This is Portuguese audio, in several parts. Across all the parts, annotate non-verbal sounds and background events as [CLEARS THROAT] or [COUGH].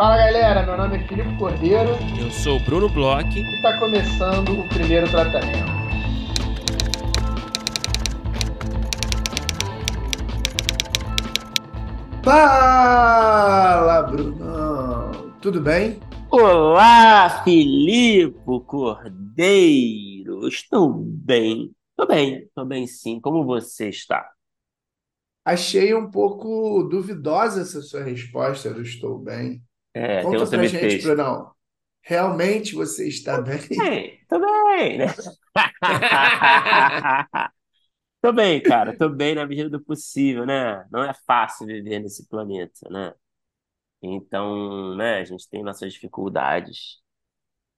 Fala galera, meu nome é Filipe Cordeiro. Eu sou o Bruno Bloch. E está começando o primeiro tratamento. Fala, Brunão! Tudo bem? Olá, Filipe Cordeiro! Estou bem. Estou bem, estou bem sim. Como você está? Achei um pouco duvidosa essa sua resposta do estou bem. É, Conta pra gente, Brunão. Realmente você está bem? Bem, tô bem, né? [LAUGHS] tô bem, cara. Tô bem na medida do possível, né? Não é fácil viver nesse planeta, né? Então, né, a gente tem nossas dificuldades.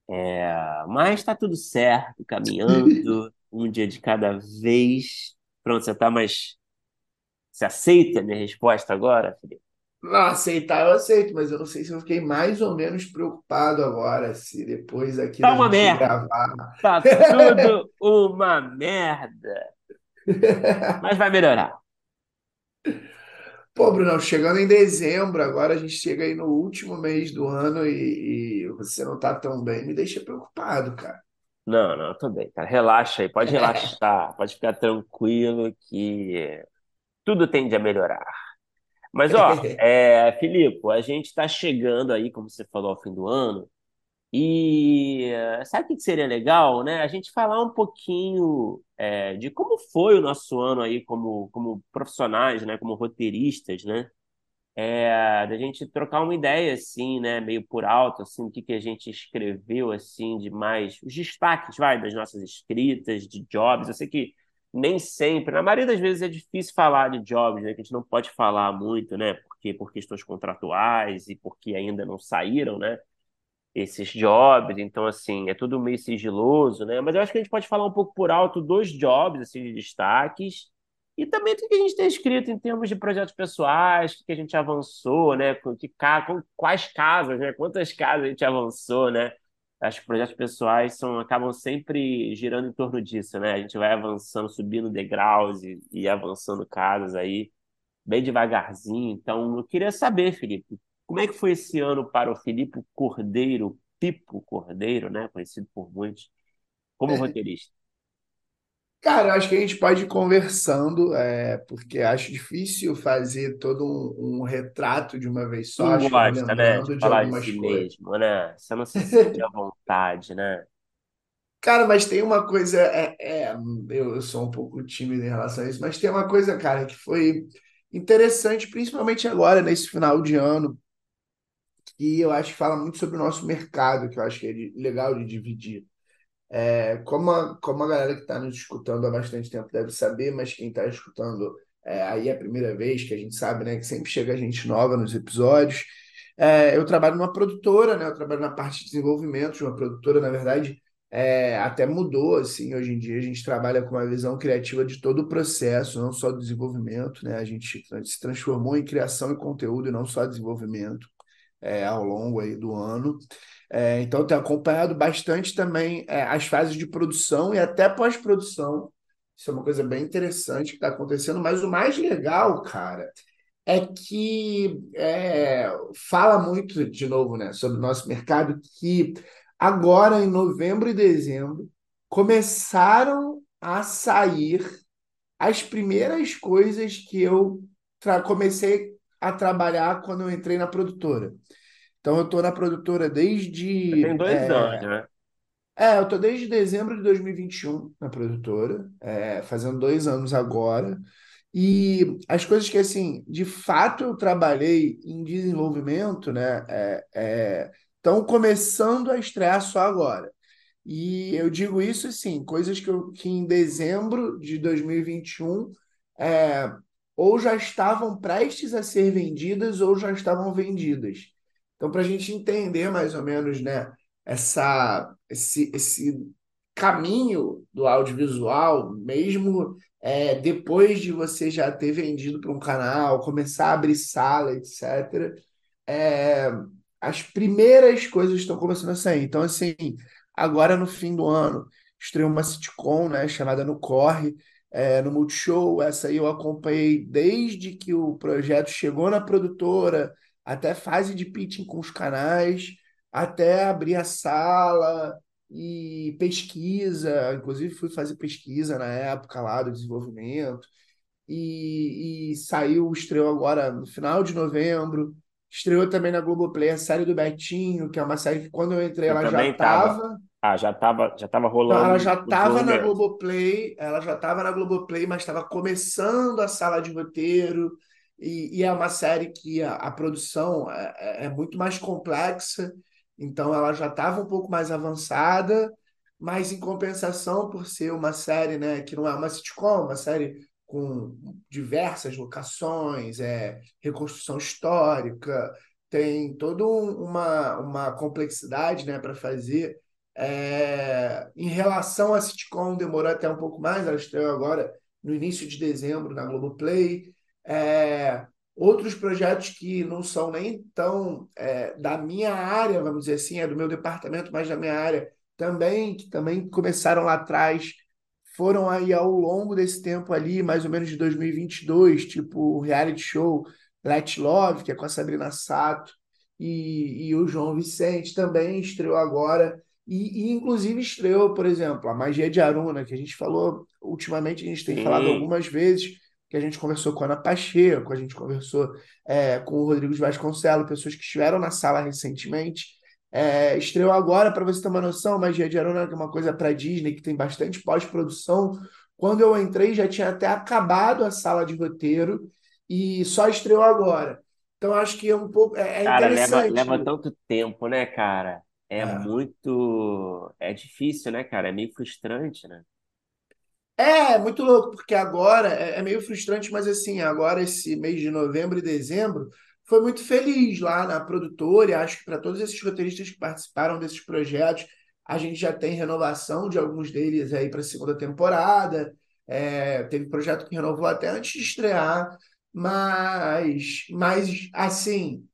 É, mas tá tudo certo, caminhando, [LAUGHS] um dia de cada vez. Pronto, você tá mais. Você aceita a minha resposta agora, Felipe? Não, aceitar eu aceito, mas eu não sei se eu fiquei mais ou menos preocupado agora, se depois aqui Tá uma merda. gravar. Tá tudo uma merda. Mas vai melhorar. Pô, Brunão, chegando em dezembro, agora a gente chega aí no último mês do ano e, e você não tá tão bem, me deixa preocupado, cara. Não, não, tô bem, cara. Relaxa aí, pode relaxar, pode ficar tranquilo que tudo tende a melhorar. Mas, ó, [LAUGHS] é, Filipe, a gente está chegando aí, como você falou, ao fim do ano, e eh, sabe o que que seria legal, né? A gente falar um pouquinho é, de como foi o nosso ano aí como, como profissionais, né? Como roteiristas, né? É, da gente trocar uma ideia, assim, né? Meio por alto, assim, o que que a gente escreveu, assim, de mais... Os destaques, vai, das nossas escritas, de jobs. Eu sei que nem sempre, na maioria das vezes é difícil falar de jobs, né? Que a gente não pode falar muito, né? Porque por questões contratuais e porque ainda não saíram, né? esses jobs, então assim, é tudo meio sigiloso, né? Mas eu acho que a gente pode falar um pouco por alto dos jobs, assim, de destaques, e também do que a gente tem escrito em termos de projetos pessoais, o que a gente avançou, né? Que, quais casas, né? Quantas casas a gente avançou, né? Acho que projetos pessoais são, acabam sempre girando em torno disso, né? A gente vai avançando, subindo degraus e, e avançando casas aí, bem devagarzinho. Então, eu queria saber, Felipe, como é que foi esse ano para o Filipe Cordeiro, Pipo Cordeiro, né? Conhecido por muitos, como roteirista? Cara, eu acho que a gente pode ir conversando, é, porque acho difícil fazer todo um, um retrato de uma vez só. não gosta, né, de de falar de si coisas. mesmo, né? Você não se [LAUGHS] sente à vontade, né? Cara, mas tem uma coisa, é, é, eu, eu sou um pouco tímido em relação a isso, mas tem uma coisa, cara, que foi interessante, principalmente agora, nesse final de ano, que eu acho que fala muito sobre o nosso mercado, que eu acho que é legal de dividir. É, como a, como a galera que está nos escutando há bastante tempo deve saber, mas quem está escutando é, aí é a primeira vez, que a gente sabe, né, que sempre chega gente nova nos episódios. É, eu trabalho numa produtora, né? Eu trabalho na parte de desenvolvimento de uma produtora, na verdade, é, até mudou, assim, hoje em dia a gente trabalha com uma visão criativa de todo o processo, não só do desenvolvimento, né? A gente se transformou em criação e conteúdo e não só desenvolvimento é, ao longo aí do ano. É, então, tenho acompanhado bastante também é, as fases de produção e até pós-produção. Isso é uma coisa bem interessante que está acontecendo. Mas o mais legal, cara, é que é, fala muito, de novo, né, sobre o nosso mercado, que agora, em novembro e dezembro, começaram a sair as primeiras coisas que eu comecei a trabalhar quando eu entrei na produtora. Então, eu estou na produtora desde. tem dois anos, É, né? é, eu estou desde dezembro de 2021 na produtora, é, fazendo dois anos agora. E as coisas que, assim, de fato eu trabalhei em desenvolvimento, né, é, estão começando a estrear só agora. E eu digo isso, assim, coisas que, eu, que em dezembro de 2021 é, ou já estavam prestes a ser vendidas ou já estavam vendidas. Então, para a gente entender mais ou menos, né, essa, esse, esse caminho do audiovisual, mesmo é, depois de você já ter vendido para um canal, começar a abrir sala, etc., é, as primeiras coisas estão começando a sair. Então, assim, agora no fim do ano, estreou uma sitcom, né, chamada No Corre, é, no Multishow. Essa aí eu acompanhei desde que o projeto chegou na produtora, até fase de pitching com os canais, até abrir a sala e pesquisa. Inclusive, fui fazer pesquisa na época lá do desenvolvimento. E, e saiu, estreou agora no final de novembro. Estreou também na Globoplay a série do Betinho, que é uma série que quando eu entrei Eu ela já tava. estava. Ah, já tava, já tava Não, ela rolando já estava na. Globoplay, ela já estava na Globoplay, mas estava começando a sala de roteiro, e, e é uma série que a, a produção é, é- é muito mais complexa, então ela já estava um pouco mais avançada, mas em compensação, por ser uma série, né, que não é uma sitcom, uma série com diversas locações, é, reconstrução histórica, tem toda um- uma, uma complexidade, né, para fazer. É, em relação à sitcom, demorou até um pouco mais, ela estreou agora no início de dezembro na Globoplay. É, outros projetos que não são nem tão é, da minha área, vamos dizer assim, é do meu departamento, mas da minha área também, que também começaram lá atrás, foram aí ao longo desse tempo ali, mais ou menos de 2022, tipo o reality show Let Love, que é com a Sabrina Sato, e, e o João Vicente também estreou agora. E, e, inclusive estreou, por exemplo, a Magia de Aruna, que a gente falou, ultimamente a gente tem falado Sim. algumas vezes, que a gente conversou com a Ana Pacheco, a gente conversou é, com o Rodrigo de Vasconcelos, pessoas que estiveram na sala recentemente. É, estreou agora, para você ter uma noção, Magia de Aruna, que é uma coisa para Disney, que tem bastante pós-produção. Quando eu entrei, já tinha até acabado a sala de roteiro e só estreou agora. Então, acho que é um pouco. É, é Cara, leva, leva tanto tempo, né, cara? É É. muito. É difícil, né, cara? É meio frustrante, né? É, é muito louco, porque agora é, é meio frustrante, mas assim, agora esse mês de novembro e dezembro foi muito feliz lá na produtora, e acho que para todos esses roteiristas que participaram desses projetos, a gente já tem renovação de alguns deles aí para a segunda temporada. É, teve projeto que renovou até antes de estrear, mas, mas assim.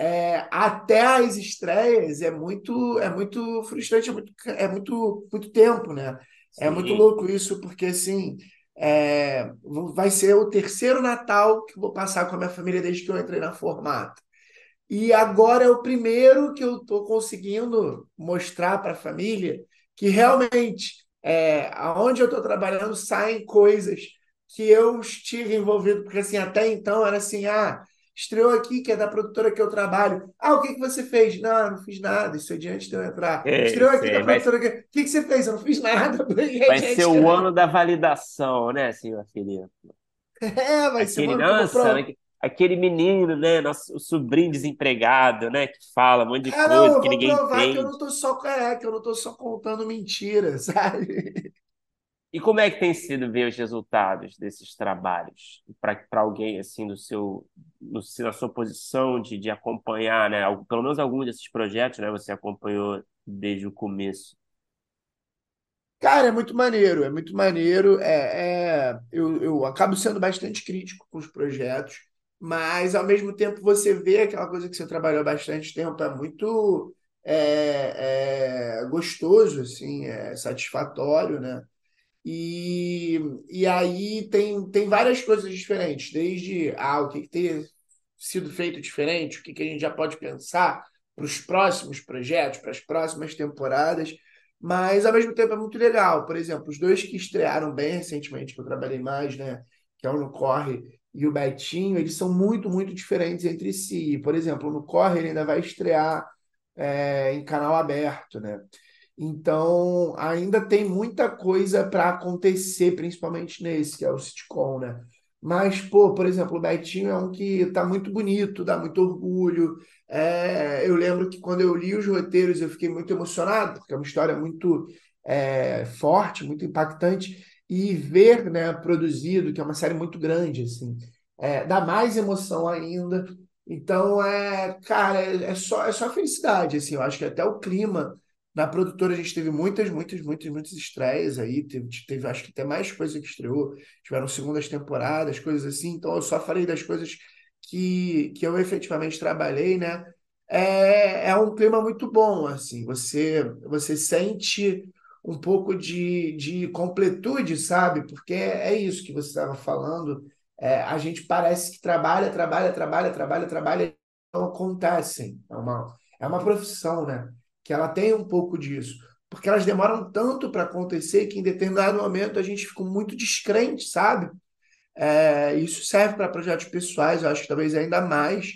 É, até as estreias é muito é muito frustrante, é muito, é muito, muito tempo, né? É muito louco isso, porque assim é, vai ser o terceiro Natal que eu vou passar com a minha família desde que eu entrei na Formata. E agora é o primeiro que eu estou conseguindo mostrar para a família que realmente é, aonde eu estou trabalhando saem coisas que eu estive envolvido, porque assim, até então era assim, ah, estreou aqui, que é da produtora que eu trabalho. Ah, o que que você fez? Não, eu não fiz nada, isso é de antes de eu entrar. É, Estreou aqui da sei. Vai, produtora que. O que que você fez? Eu não fiz nada, [LAUGHS] é vai ser o ano da validação, né, senhor Felipe? É, vai ser Aquele, ano vou nossa, provar. né, aquele menino, né, nosso, o sobrinho desempregado, né, que fala um monte de não, coisa eu que vou ninguém provar que eu não tô só, é, que eu não tô só contando mentiras, [LAUGHS] sabe? E como é que tem sido ver os resultados desses trabalhos para alguém assim do seu no, na sua posição de, de acompanhar, né? Pelo menos alguns desses projetos, né? Você acompanhou desde o começo. Cara, é muito maneiro, é muito maneiro. É, é- eu, eu acabo sendo bastante crítico com os projetos, mas ao mesmo tempo você vê aquela coisa que você trabalhou bastante tempo, é muito é, é gostoso, assim, é satisfatório, né? E, e aí tem, tem várias coisas diferentes, desde ah, o que, que teria sido feito diferente, o que, que a gente já pode pensar para os próximos projetos, para as próximas temporadas, mas ao mesmo tempo é muito legal. Por exemplo, os dois que estrearam bem recentemente, que eu trabalhei mais, né? Que é o No Corre e o Betinho, eles são muito, muito diferentes entre si. Por exemplo, no Corre ele ainda vai estrear é, em canal aberto, né? Então, ainda tem muita coisa para acontecer, principalmente nesse, que é o sitcom, né? Mas, pô, por exemplo, o Betinho é um que tá muito bonito, dá muito orgulho. É, eu lembro que quando eu li os roteiros eu fiquei muito emocionado, porque é uma história muito é, forte, muito impactante. E ver, né, produzido, que é uma série muito grande, assim, é, dá mais emoção ainda. Então, é, cara, é, é só, é só felicidade, assim. Eu acho que até o clima na produtora a gente teve muitas, muitas, muitas, muitas estreias aí. Teve, teve acho que até mais coisa que estreou. Tiveram segundas temporadas, coisas assim. Então eu só falei das coisas que, que eu efetivamente trabalhei, né? É, é um clima muito bom, assim. Você, você sente um pouco de, de completude, sabe? Porque é, isso que você estava falando. É, a gente parece que trabalha, trabalha, trabalha, trabalha, trabalha acontecem. É uma, é uma profissão, né? Que ela tem um pouco disso. Porque elas demoram tanto para acontecer que em determinado momento a gente fica muito descrente, sabe? É, isso serve para projetos pessoais, eu acho que talvez ainda mais,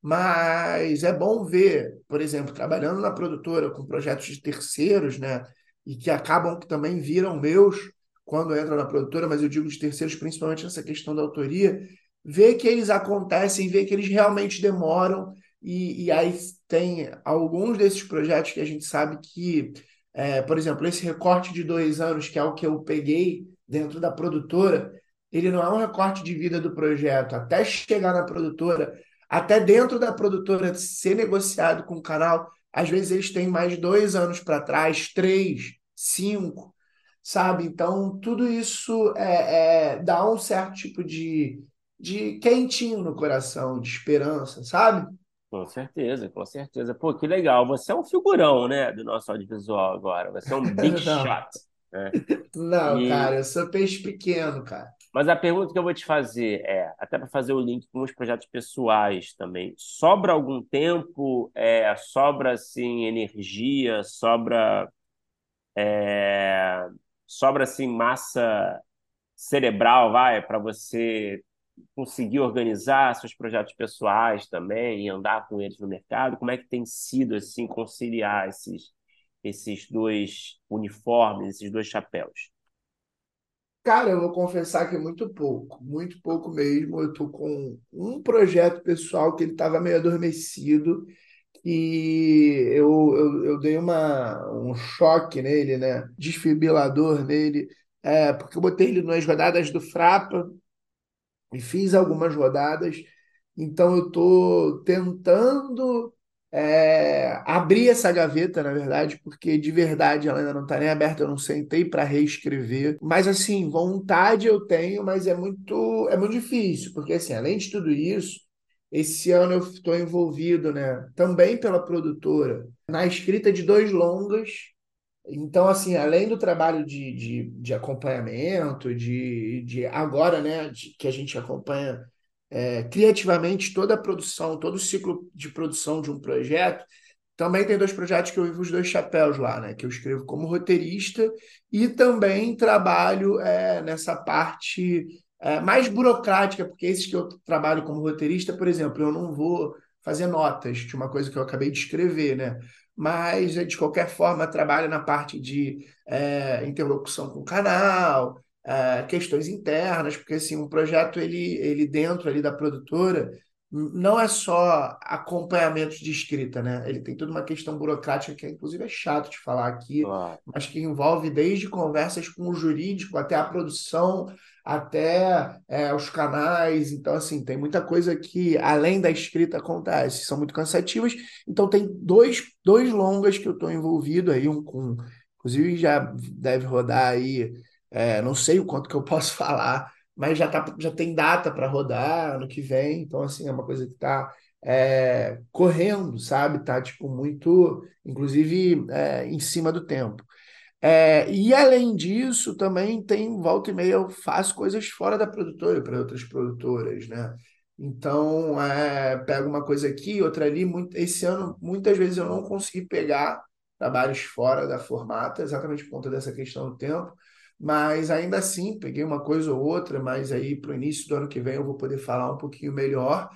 mas é bom ver, por exemplo, trabalhando na produtora com projetos de terceiros, né? E que acabam que também viram meus quando entram na produtora, mas eu digo de terceiros principalmente nessa questão da autoria, ver que eles acontecem, ver que eles realmente demoram, e, e aí tem alguns desses projetos que a gente sabe que, é, por exemplo, esse recorte de dois anos, que é o que eu peguei dentro da produtora, ele não é um recorte de vida do projeto, até chegar na produtora, até dentro da produtora ser negociado com o canal, às vezes eles têm mais dois anos para trás, três, cinco, sabe? Então, tudo isso é, é, dá um certo tipo de, de quentinho no coração, de esperança, sabe? Com certeza, com certeza. Pô, que legal. Você é um figurão, né, do nosso audiovisual agora. Você é um [LAUGHS] big shot. Né? Não, e... cara, eu sou peixe pequeno, cara. Mas a pergunta que eu vou te fazer é, até para fazer o link com os projetos pessoais também, sobra algum tempo, é, sobra assim energia, sobra é, sobra assim massa cerebral, vai, para você conseguir organizar seus projetos pessoais também e andar com eles no mercado? Como é que tem sido assim conciliar esses esses dois uniformes, esses dois chapéus? Cara, eu vou confessar que é muito pouco, muito pouco mesmo. Eu tô com um projeto pessoal que ele estava meio adormecido e eu, eu, eu dei uma, um choque nele, né? Desfibrilador nele, é, porque eu botei ele nas rodadas do Frapa, e fiz algumas rodadas, então eu estou tentando é, abrir essa gaveta, na verdade, porque de verdade ela ainda não está nem aberta, eu não sentei para reescrever. Mas assim, vontade eu tenho, mas é muito, é muito difícil, porque assim, além de tudo isso, esse ano eu estou envolvido, né, também pela produtora, na escrita de dois longas então, assim, além do trabalho de, de, de acompanhamento, de, de agora, né, de, que a gente acompanha é, criativamente toda a produção, todo o ciclo de produção de um projeto, também tem dois projetos que eu vivo os dois chapéus lá, né? Que eu escrevo como roteirista e também trabalho é, nessa parte é, mais burocrática, porque esses que eu trabalho como roteirista, por exemplo, eu não vou fazer notas de uma coisa que eu acabei de escrever, né? Mas de qualquer forma trabalha na parte de é, interlocução com o canal, é, questões internas, porque assim, um projeto ele, ele dentro ali da produtora não é só acompanhamento de escrita, né? Ele tem toda uma questão burocrática que inclusive é chato de falar aqui, claro. mas que envolve desde conversas com o jurídico até a produção, até é, os canais. Então, assim, tem muita coisa que, além da escrita, acontece. São muito cansativas. Então, tem dois, dois longas que eu estou envolvido aí, um com. Inclusive, já deve rodar aí, é, não sei o quanto que eu posso [LAUGHS] falar, mas já, tá, já tem data para rodar ano que vem. Então, assim, é uma coisa que está é, correndo, sabe? Tá, tipo, muito, inclusive, é, em cima do tempo. É, e além disso, também tem volta e meia eu faço coisas fora da produtora para outras produtoras, né? Então, é, pego uma coisa aqui, outra ali. Muito, esse ano, muitas vezes eu não consegui pegar trabalhos fora da formata, exatamente por conta dessa questão do tempo, mas ainda assim peguei uma coisa ou outra, mas aí para o início do ano que vem eu vou poder falar um pouquinho melhor.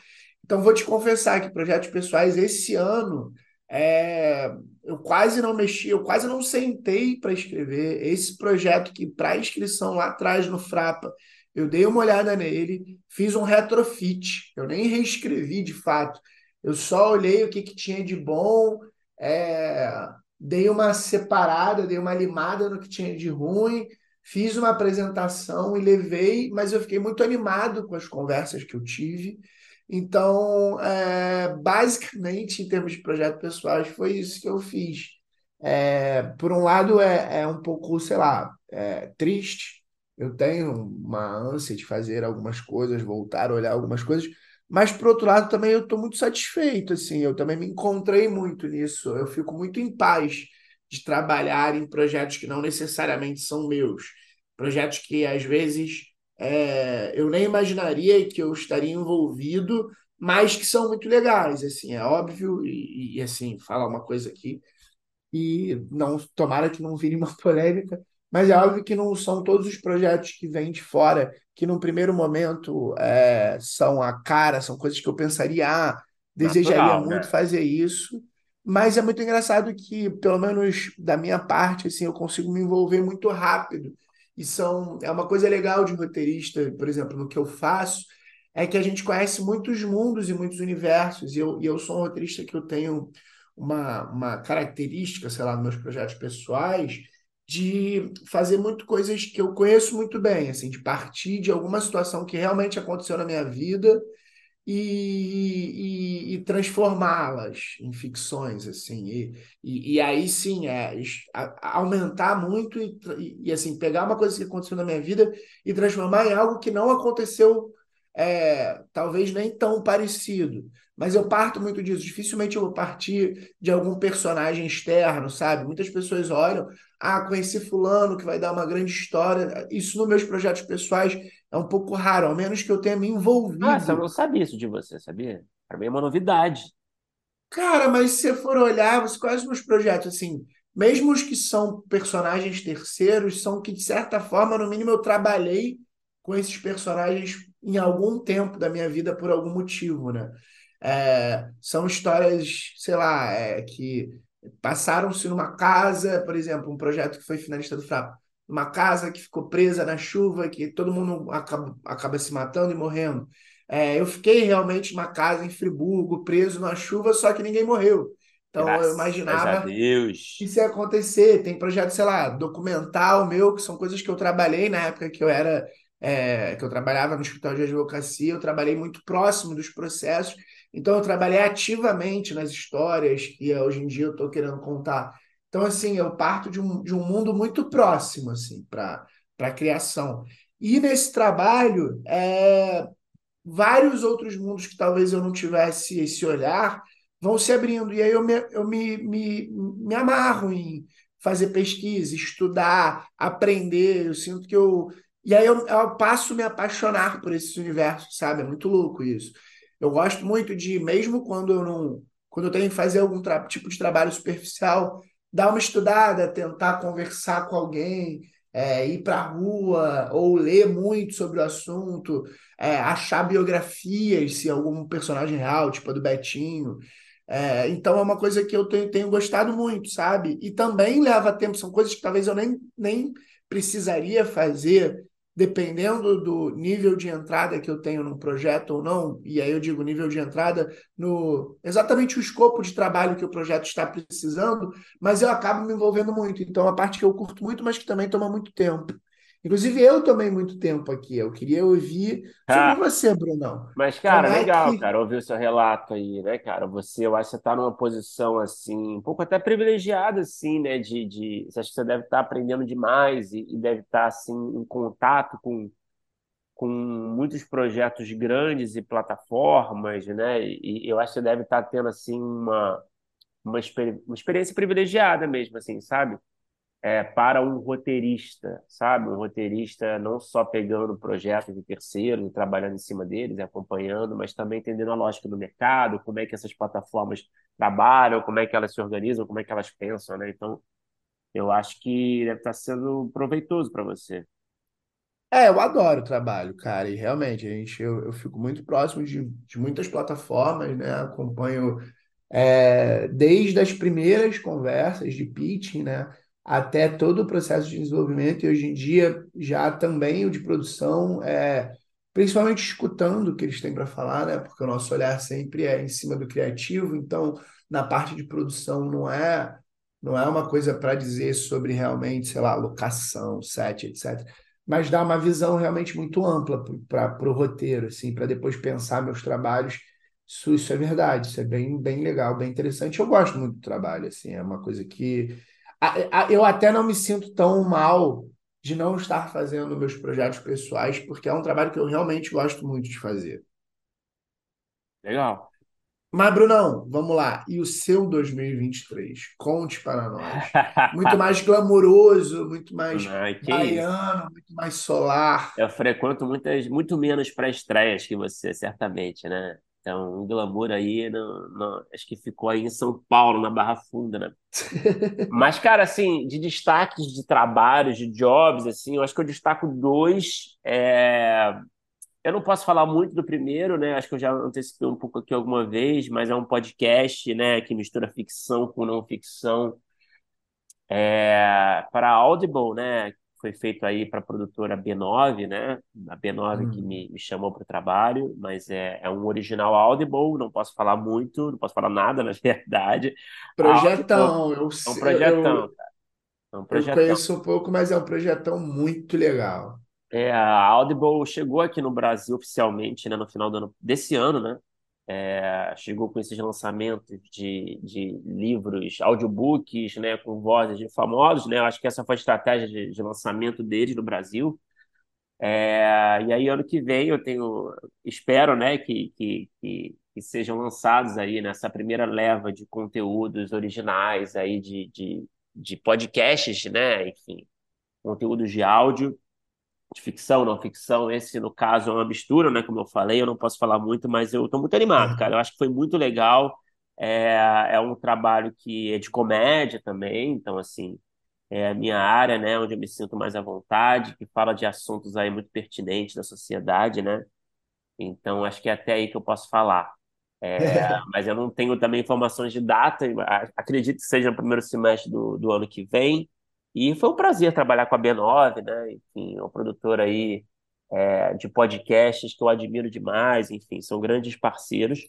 Então, vou te confessar que projetos pessoais esse ano é, eu quase não mexi, eu quase não sentei para escrever. Esse projeto que, para inscrição lá atrás no Frapa, eu dei uma olhada nele, fiz um retrofit, eu nem reescrevi de fato. Eu só olhei o que, que tinha de bom, é, dei uma separada, dei uma limada no que tinha de ruim, fiz uma apresentação e levei, mas eu fiquei muito animado com as conversas que eu tive. Então, é, basicamente, em termos de projetos pessoais, foi isso que eu fiz. É, por um lado, é, é um pouco, sei lá, é, triste. Eu tenho uma ânsia de fazer algumas coisas, voltar a olhar algumas coisas, mas, por outro lado, também eu estou muito satisfeito. Assim, eu também me encontrei muito nisso. Eu fico muito em paz de trabalhar em projetos que não necessariamente são meus. Projetos que, às vezes, é, eu nem imaginaria que eu estaria envolvido, mas que são muito legais, assim, é óbvio, e, e assim, falar uma coisa aqui, e não tomara que não vire uma [LAUGHS] polêmica, mas é óbvio que não são todos os projetos que vêm de fora que num primeiro momento é, são a cara, são coisas que eu pensaria, ah, desejaria Natural, muito né? fazer isso, mas é muito engraçado que, pelo menos da minha parte, assim, eu consigo me envolver muito rápido. E são, é uma coisa legal de roteirista, por exemplo, no que eu faço, é que a gente conhece muitos mundos e muitos universos, e eu, e eu sou um roteirista que eu tenho uma, uma característica, sei lá, nos meus projetos pessoais, de fazer muito coisas que eu conheço muito bem, assim, de partir de alguma situação que realmente aconteceu na minha vida e, e, e transformá-las em ficções, assim, e, e, aí sim, é, aumentar muito e, assim, pegar uma coisa que aconteceu na minha vida e transformar em algo que não aconteceu, é, talvez nem tão parecido. Mas eu parto muito disso. Dificilmente eu vou partir de algum personagem externo, sabe? Muitas pessoas olham, ah, conheci fulano que vai dar uma grande história. Isso nos meus projetos pessoais é um pouco raro, ao menos que eu tenha me Nossa, eu envolvido. não sabia isso de você, sabia? Para mim é uma novidade. Cara, mas se você for olhar, você conhece meus projetos, assim, mesmo os que são personagens terceiros, são que, de certa forma, no mínimo, eu trabalhei com esses personagens em algum tempo da minha vida por algum motivo, né? É, são histórias, sei lá, é, que passaram-se numa casa, por exemplo, um projeto que foi finalista do Frapo, uma casa que ficou presa na chuva, que todo mundo acaba, acaba se matando e morrendo. É, eu fiquei realmente numa casa em Friburgo, preso na chuva, só que ninguém morreu. Então eu Graças a imaginava que isso ia acontecer. Tem projeto, sei lá, documental meu, que são coisas que eu trabalhei na época que eu era, é, que eu trabalhava no escritório de advocacia, eu trabalhei muito próximo dos processos. Então eu trabalhei ativamente nas histórias que eh, hoje em dia eu estou querendo contar. Então, assim, eu parto de um, de um mundo muito próximo, assim, para a criação. E nesse trabalho, é, vários outros mundos que talvez eu não tivesse esse olhar vão se abrindo. E aí eu me, eu me, me, me amarro em fazer pesquisa, estudar, aprender. Eu sinto que eu. E aí eu, eu passo a me apaixonar por esse universo, sabe? É muito louco isso. Eu gosto muito de, mesmo quando eu não. Quando eu tenho que fazer algum tipo de trabalho superficial, dar uma estudada, tentar conversar com alguém, é, ir para a rua ou ler muito sobre o assunto é, achar biografias, se algum personagem real, tipo a do Betinho. É, então é uma coisa que eu tenho, tenho gostado muito, sabe? E também leva tempo, são coisas que talvez eu nem, nem precisaria fazer, dependendo do nível de entrada que eu tenho num projeto ou não. E aí eu digo nível de entrada no exatamente o escopo de trabalho que o projeto está precisando, mas eu acabo me envolvendo muito. Então, é uma parte que eu curto muito, mas que também toma muito tempo. Inclusive, eu tomei muito tempo aqui. Eu queria ouvir sobre Ah, você, Brunão. mas, Como cara, é legal, que. cara, ouvir o seu relato aí, né, cara? Você, eu acho que você tá numa posição, assim, um pouco até privilegiada, assim, né, de, de... Você acha que você deve estar aprendendo demais e, e deve estar, assim, em contato com, com muitos projetos grandes e plataformas, né? E, e eu acho que você deve estar tendo, assim, uma, uma, experi- uma experiência privilegiada mesmo, assim, sabe? É, para um roteirista, sabe? Um roteirista não só pegando projetos de terceiros e trabalhando em cima deles, acompanhando, mas também entendendo a lógica do mercado, como é que essas plataformas trabalham, como é que elas se organizam, como é que elas pensam, né? Então, eu acho que deve estar sendo proveitoso para você. É, eu adoro o trabalho, cara. E realmente, a gente, eu, eu fico muito próximo de, de muitas plataformas, né? Acompanho é, desde as primeiras conversas de pitching, né? Até todo o processo de desenvolvimento, e hoje em dia já também o de produção, é, principalmente escutando o que eles têm para falar, né? Porque o nosso olhar sempre é em cima do criativo, então na parte de produção não é. Não é uma coisa para dizer sobre realmente, sei lá, locação, set, etc. Mas dá uma visão realmente muito ampla para o roteiro, assim, para depois pensar meus trabalhos. Isso, isso é verdade, isso é bem, bem legal, bem interessante. Eu gosto muito do trabalho, assim, é uma coisa que eu até não me sinto tão mal de não estar fazendo meus projetos pessoais, porque é um trabalho que eu realmente gosto muito de fazer. Legal. Mas, Brunão, vamos lá. E o seu 2023? Conte para nós. Muito [LAUGHS] mais glamouroso, muito mais isso. baiano, muito mais solar. Eu frequento muitas, muito menos pré-estreias que você, certamente, né? Então, um glamour aí, no, no- acho que ficou aí em São Paulo, na Barra Funda, né? [LAUGHS] Mas, cara, assim, de destaques de trabalhos, de jobs, assim, eu acho que eu destaco dois. É, Eu não posso falar muito do primeiro, né? Acho que eu já antecipei um pouco aqui alguma vez, mas é um podcast, né, que mistura ficção com não ficção. É, para a Audible, né? Foi feito aí para a produtora B9, né? A B9 que Hum. me, me chamou para o trabalho, mas é, é um original Audible, não posso falar muito, não posso falar nada, [LAUGHS] na verdade. A Audible Projetão, eu, é um eu, projetão, eu, cara. É um eu projetão. conheço um pouco, mas é um projetão muito legal. É, a Audible chegou aqui no Brasil oficialmente, né, no final do ano, desse ano, né? É, chegou com esses lançamentos de, de livros, audiobooks, né, com vozes de famosos, né? Acho que essa foi a estratégia de, de lançamento deles no Brasil. É, e aí, ano que vem, eu tenho, espero, né, que, que, que, que sejam lançados aí nessa primeira leva de conteúdos originais aí de, de, de podcasts, né? Enfim, conteúdos de áudio de ficção, não ficção. Esse, no caso, é uma mistura, né? Como eu falei, eu não posso falar muito, mas eu estou muito animado, cara. Eu acho que foi muito legal. É, é um trabalho que é de comédia também, então, assim, é a minha área, né? Onde eu me sinto mais à vontade, que fala de assuntos aí muito pertinentes da sociedade, né? Então, acho que é até aí que eu posso falar. É, [LAUGHS] mas eu não tenho também informações de data, acredito que seja no primeiro semestre do, do ano que vem. E foi um prazer trabalhar com a B9, né? Enfim, é um produtor aí é, de podcasts que eu admiro demais, enfim, são grandes parceiros.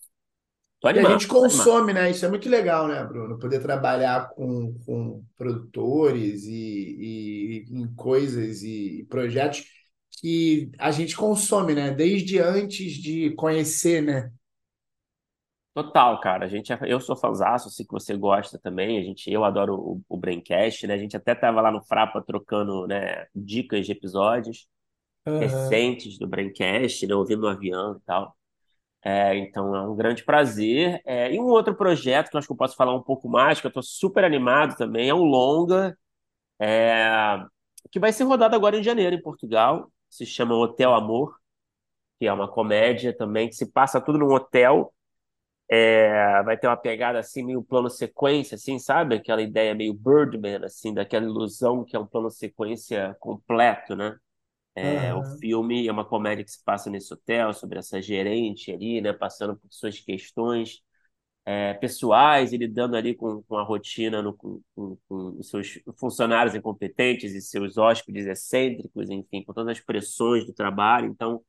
Tô E a animado, gente animado. consome, né? Isso é muito legal, né, Bruno? Poder trabalhar com, com produtores e, e em coisas e projetos que a gente consome, né? Desde antes de conhecer, né? Total, cara. A gente, é- eu sou fãzaço, sei que você gosta também. A gente, eu adoro o, o Braincast, né? A gente até tava lá no Frapa trocando, né, dicas de episódios Aham. recentes do Braincast, né? Ouvindo no avião e tal. É, então é um grande prazer. É, e um outro projeto que eu acho que eu posso falar um pouco mais, que eu estou super animado também, é um longa, é, que vai ser rodado agora em janeiro em Portugal. Se chama Hotel Amor, que é uma comédia também que se passa tudo num hotel. É, vai ter uma pegada assim, meio plano sequência, assim, sabe? Aquela ideia meio Birdman, assim, daquela ilusão que é um plano sequência completo, né? É, o Aham. filme é uma comédia que se passa nesse hotel, sobre essa gerente ali, né? Passando por suas questões é, pessoais e lidando ali com, com a rotina, no, com, com, com seus funcionários incompetentes e seus hóspedes excêntricos, enfim, com todas as pressões do trabalho. Então,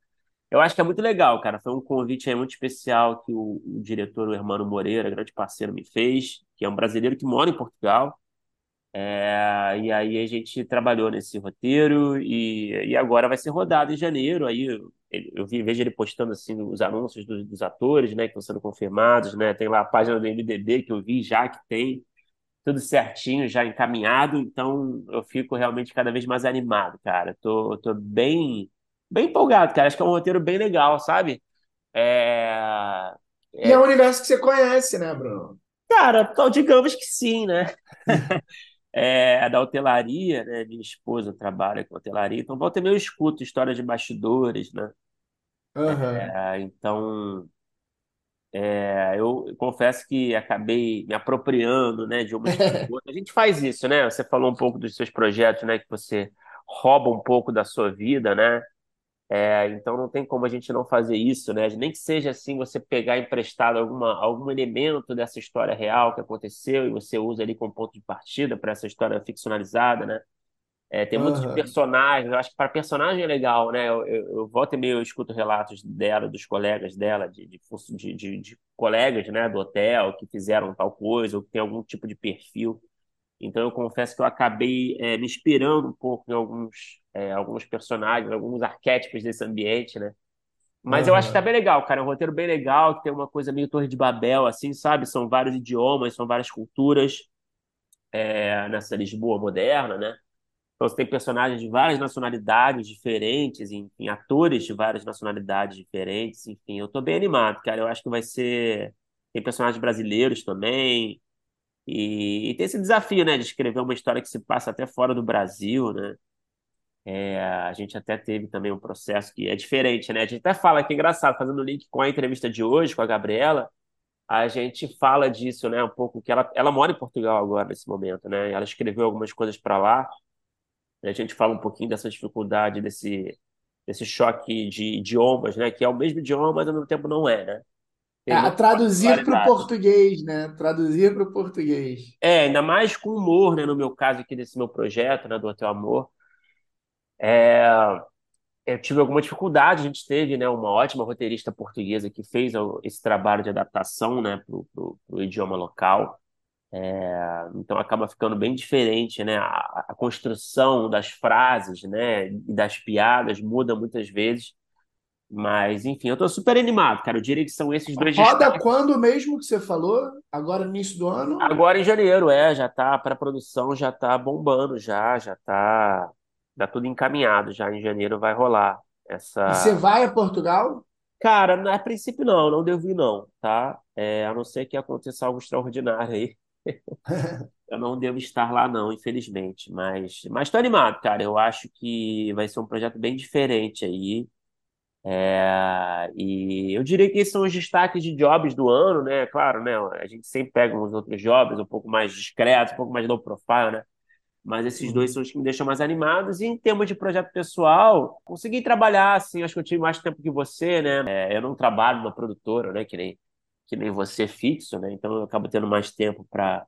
eu acho que é muito legal, cara. Foi um convite aí muito especial que o, o diretor, o Hermano Moreira, grande parceiro, me fez, que é um brasileiro que mora em Portugal. É, e aí a gente trabalhou nesse roteiro e, e agora vai ser rodado em janeiro. Aí eu, eu vi, vejo ele postando assim os anúncios dos, dos atores, né, que estão sendo confirmados, né? Tem lá a página do MDB que eu vi já que tem tudo certinho, já encaminhado. Então eu fico realmente cada vez mais animado, cara. Tô, tô bem, bem empolgado, cara. Acho que é um roteiro bem legal, sabe? É, E é um é, universo que você conhece, né, Bruno? cara, então, digamos que sim, né? [LAUGHS] é, da hotelaria, né? Minha esposa trabalha com hotelaria, então volta e eu escuto histórias de bastidores, né? Aham. É, então, é, eu confesso que acabei me apropriando, né, de umas. [LAUGHS] A gente faz isso, né? Você falou um pouco dos seus projetos, né, que você rouba um pouco da sua vida, né? É, então não tem como a gente não fazer isso, né? Nem que seja assim, você pegar emprestado alguma, algum elemento dessa história real que aconteceu e você usa ali como ponto de partida para essa história ficcionalizada, né? É, tem muitos personagens, eu acho que para personagem é legal, né? Eu, eu, eu volta e meia eu escuto relatos dela, dos colegas dela, de, de, de, de- de colegas, né, do hotel que fizeram tal coisa, ou que tem algum tipo de perfil. Então eu confesso que eu acabei é, me inspirando um pouco em alguns, é, alguns personagens, alguns arquétipos desse ambiente, né? Mas eu acho que tá bem legal, cara. É um roteiro bem legal, que tem uma coisa meio Torre de Babel, assim, sabe? São vários idiomas, são várias culturas é, nessa Lisboa moderna, né? Então você tem personagens de várias nacionalidades diferentes, enfim, atores de várias nacionalidades diferentes, enfim. Eu tô bem animado, cara. Eu acho que vai ser. Tem personagens brasileiros também. E, e tem esse desafio, né, de escrever uma história que se passa até fora do Brasil, né? É, a gente até teve também um processo que é diferente, né? A gente até fala que é engraçado, fazendo link com a entrevista de hoje com a Gabriela, a gente fala disso, né? Um pouco que ela, ela mora em Portugal agora nesse momento, né? Ela escreveu algumas coisas para lá. A gente fala um pouquinho dessa dificuldade, desse, desse choque de idiomas, né? Que é o mesmo idioma, mas ao mesmo tempo não é, né? É, traduzir para o português, né? Traduzir para o português. É, ainda mais com humor, né? No meu caso aqui desse meu projeto, né? Do Hotel Amor. É, eu tive alguma dificuldade, a gente teve, né? Uma ótima roteirista portuguesa que fez esse trabalho de adaptação, né? Para o idioma local. É, então acaba ficando bem diferente, né? A, a, construção das frases, né? E das piadas muda muitas vezes. Mas, enfim, eu estou super animado, cara. Eu diria que são esses dois Roda destaques. quando mesmo que você falou? Agora no início do ano? Agora em janeiro, é. Já tá para produção, já tá bombando, já, já tá, tá tudo encaminhado. Já em janeiro vai rolar essa. E você vai a Portugal? Cara, a princípio não, não devo ir não, tá? É, a não ser que aconteça algo extraordinário aí. [LAUGHS] eu não devo estar lá não, infelizmente. Mas, mas estou animado, cara. Eu acho que vai ser um projeto bem diferente aí. É, e eu diria que esses são os destaques de jobs do ano, né? Claro, né? A gente sempre pega uns outros jobs um pouco mais discretos, um pouco mais low profile, né? Mas esses uhum. dois são os que me deixam mais animados. E em termos de projeto pessoal, consegui trabalhar, assim, acho que eu tive mais tempo que você, né? É, eu não trabalho numa produtora, né? Que nem, que nem você fixo, né? Então eu acabo tendo mais tempo para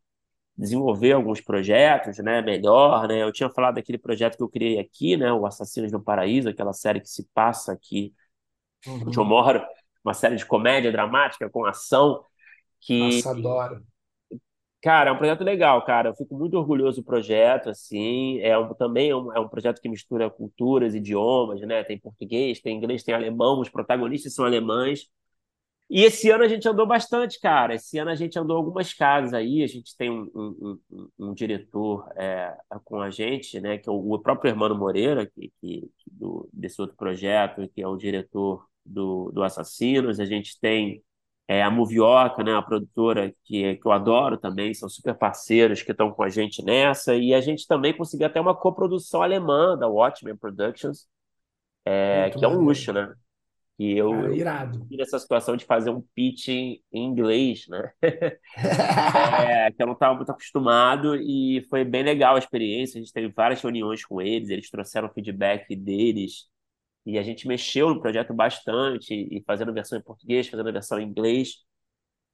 desenvolver alguns projetos, né? Melhor, né? Eu tinha falado daquele projeto que eu criei aqui, né? O Assassinos no Paraíso, aquela série que se passa aqui uhum. onde eu moro, uma série de comédia dramática com ação que Nossa, adoro. Cara, é um projeto legal, cara. Eu fico muito orgulhoso do projeto, assim. É um, também é um, é um projeto que mistura culturas, idiomas, né? Tem português, tem inglês, tem alemão. Os protagonistas são alemães. E esse ano a gente andou bastante, cara. Esse ano a gente andou algumas casas aí. A gente tem um, um, um, um diretor é, com a gente, né? Que é o, o próprio Hermano Moreira, que, que, do, desse outro projeto, que é o diretor do, do Assassinos, a gente tem é, a Movioca, né, a produtora que, que eu adoro também, são super parceiros que estão com a gente nessa, e a gente também conseguiu até uma coprodução alemã da Watchmen Productions, é, que é um luxo, né? E eu, Cara, irado. eu essa situação de fazer um pitch em, em inglês, né? [LAUGHS] é, que eu não estava muito acostumado e foi bem legal a experiência. A gente teve várias reuniões com eles, eles trouxeram feedback deles e a gente mexeu no projeto bastante, e fazendo versão em português, fazendo versão em inglês.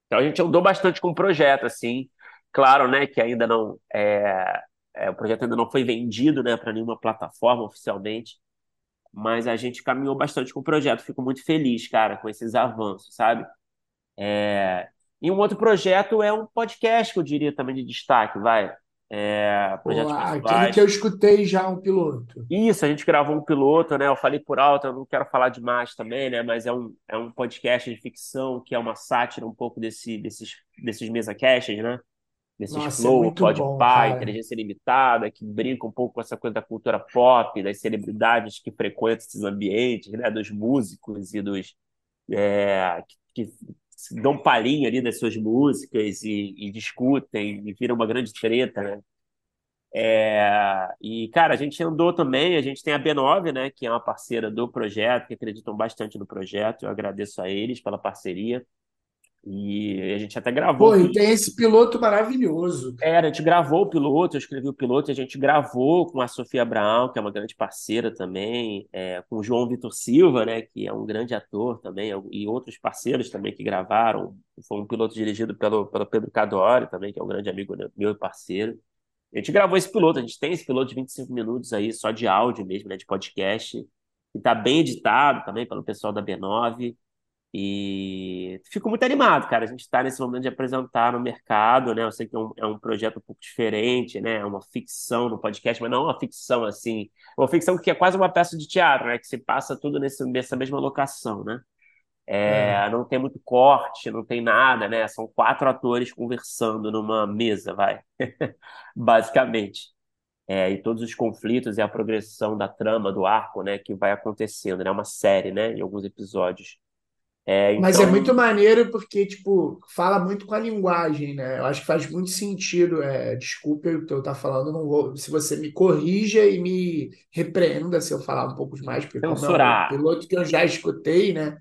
Então a gente andou bastante com o projeto, assim. Claro, né, que ainda não é, é o projeto ainda não foi vendido, né, para nenhuma plataforma oficialmente, mas a gente caminhou bastante com o projeto. Fico muito feliz, cara, com esses avanços, sabe? É... E um outro projeto é um podcast que eu diria também de destaque, vai. É, projetos Pô, aquele que eu escutei já um piloto. Isso, a gente gravou um piloto, né? Eu falei por alto, eu não quero falar demais também, né? Mas é um, é um podcast de ficção que é uma sátira um pouco desse, desses, desses mesa caches, né? Desses Nossa, flow, é podpah, inteligência limitada, que brinca um pouco com essa coisa da cultura pop, das celebridades que frequentam esses ambientes, né? Dos músicos e dos é, que, que dão palhinha ali das suas músicas e, e discutem e viram uma grande treta, né? É, e, cara, a gente andou também, a gente tem a B9, né, que é uma parceira do projeto, que acreditam bastante no projeto, eu agradeço a eles pela parceria. E a gente até gravou. Pô, e tem esse piloto maravilhoso. É, a gente gravou o piloto, eu escrevi o piloto, a gente gravou com a Sofia Brown, que é uma grande parceira também, é, com o João Vitor Silva, né, que é um grande ator também, e outros parceiros também que gravaram. Foi um piloto dirigido pelo, pelo Pedro Cadori também, que é um grande amigo meu e parceiro. A gente gravou esse piloto, a gente tem esse piloto de 25 minutos aí, só de áudio mesmo, né, de podcast, que está bem editado também pelo pessoal da B9. E fico muito animado, cara. A gente está nesse momento de apresentar no mercado, né? Eu sei que é um, é um projeto um pouco diferente, né? É uma ficção no podcast, mas não uma ficção assim. É uma ficção que é quase uma peça de teatro, né? Que se passa tudo nesse, nessa mesma locação, né? É, é. Não tem muito corte, não tem nada, né? São quatro atores conversando numa mesa, vai. [LAUGHS] Basicamente. É, e todos os conflitos e a progressão da trama, do arco, né? Que vai acontecendo, né? É uma série, né? Em alguns episódios. É, Mas é então, muito maneiro porque, tipo, fala muito com a linguagem, né? Eu acho que faz muito sentido. É, desculpe o que eu estar falando, não vou. Se você me corrija e me repreenda se eu falar um pouco mais, porque como é um censurar. piloto que eu já escutei, né?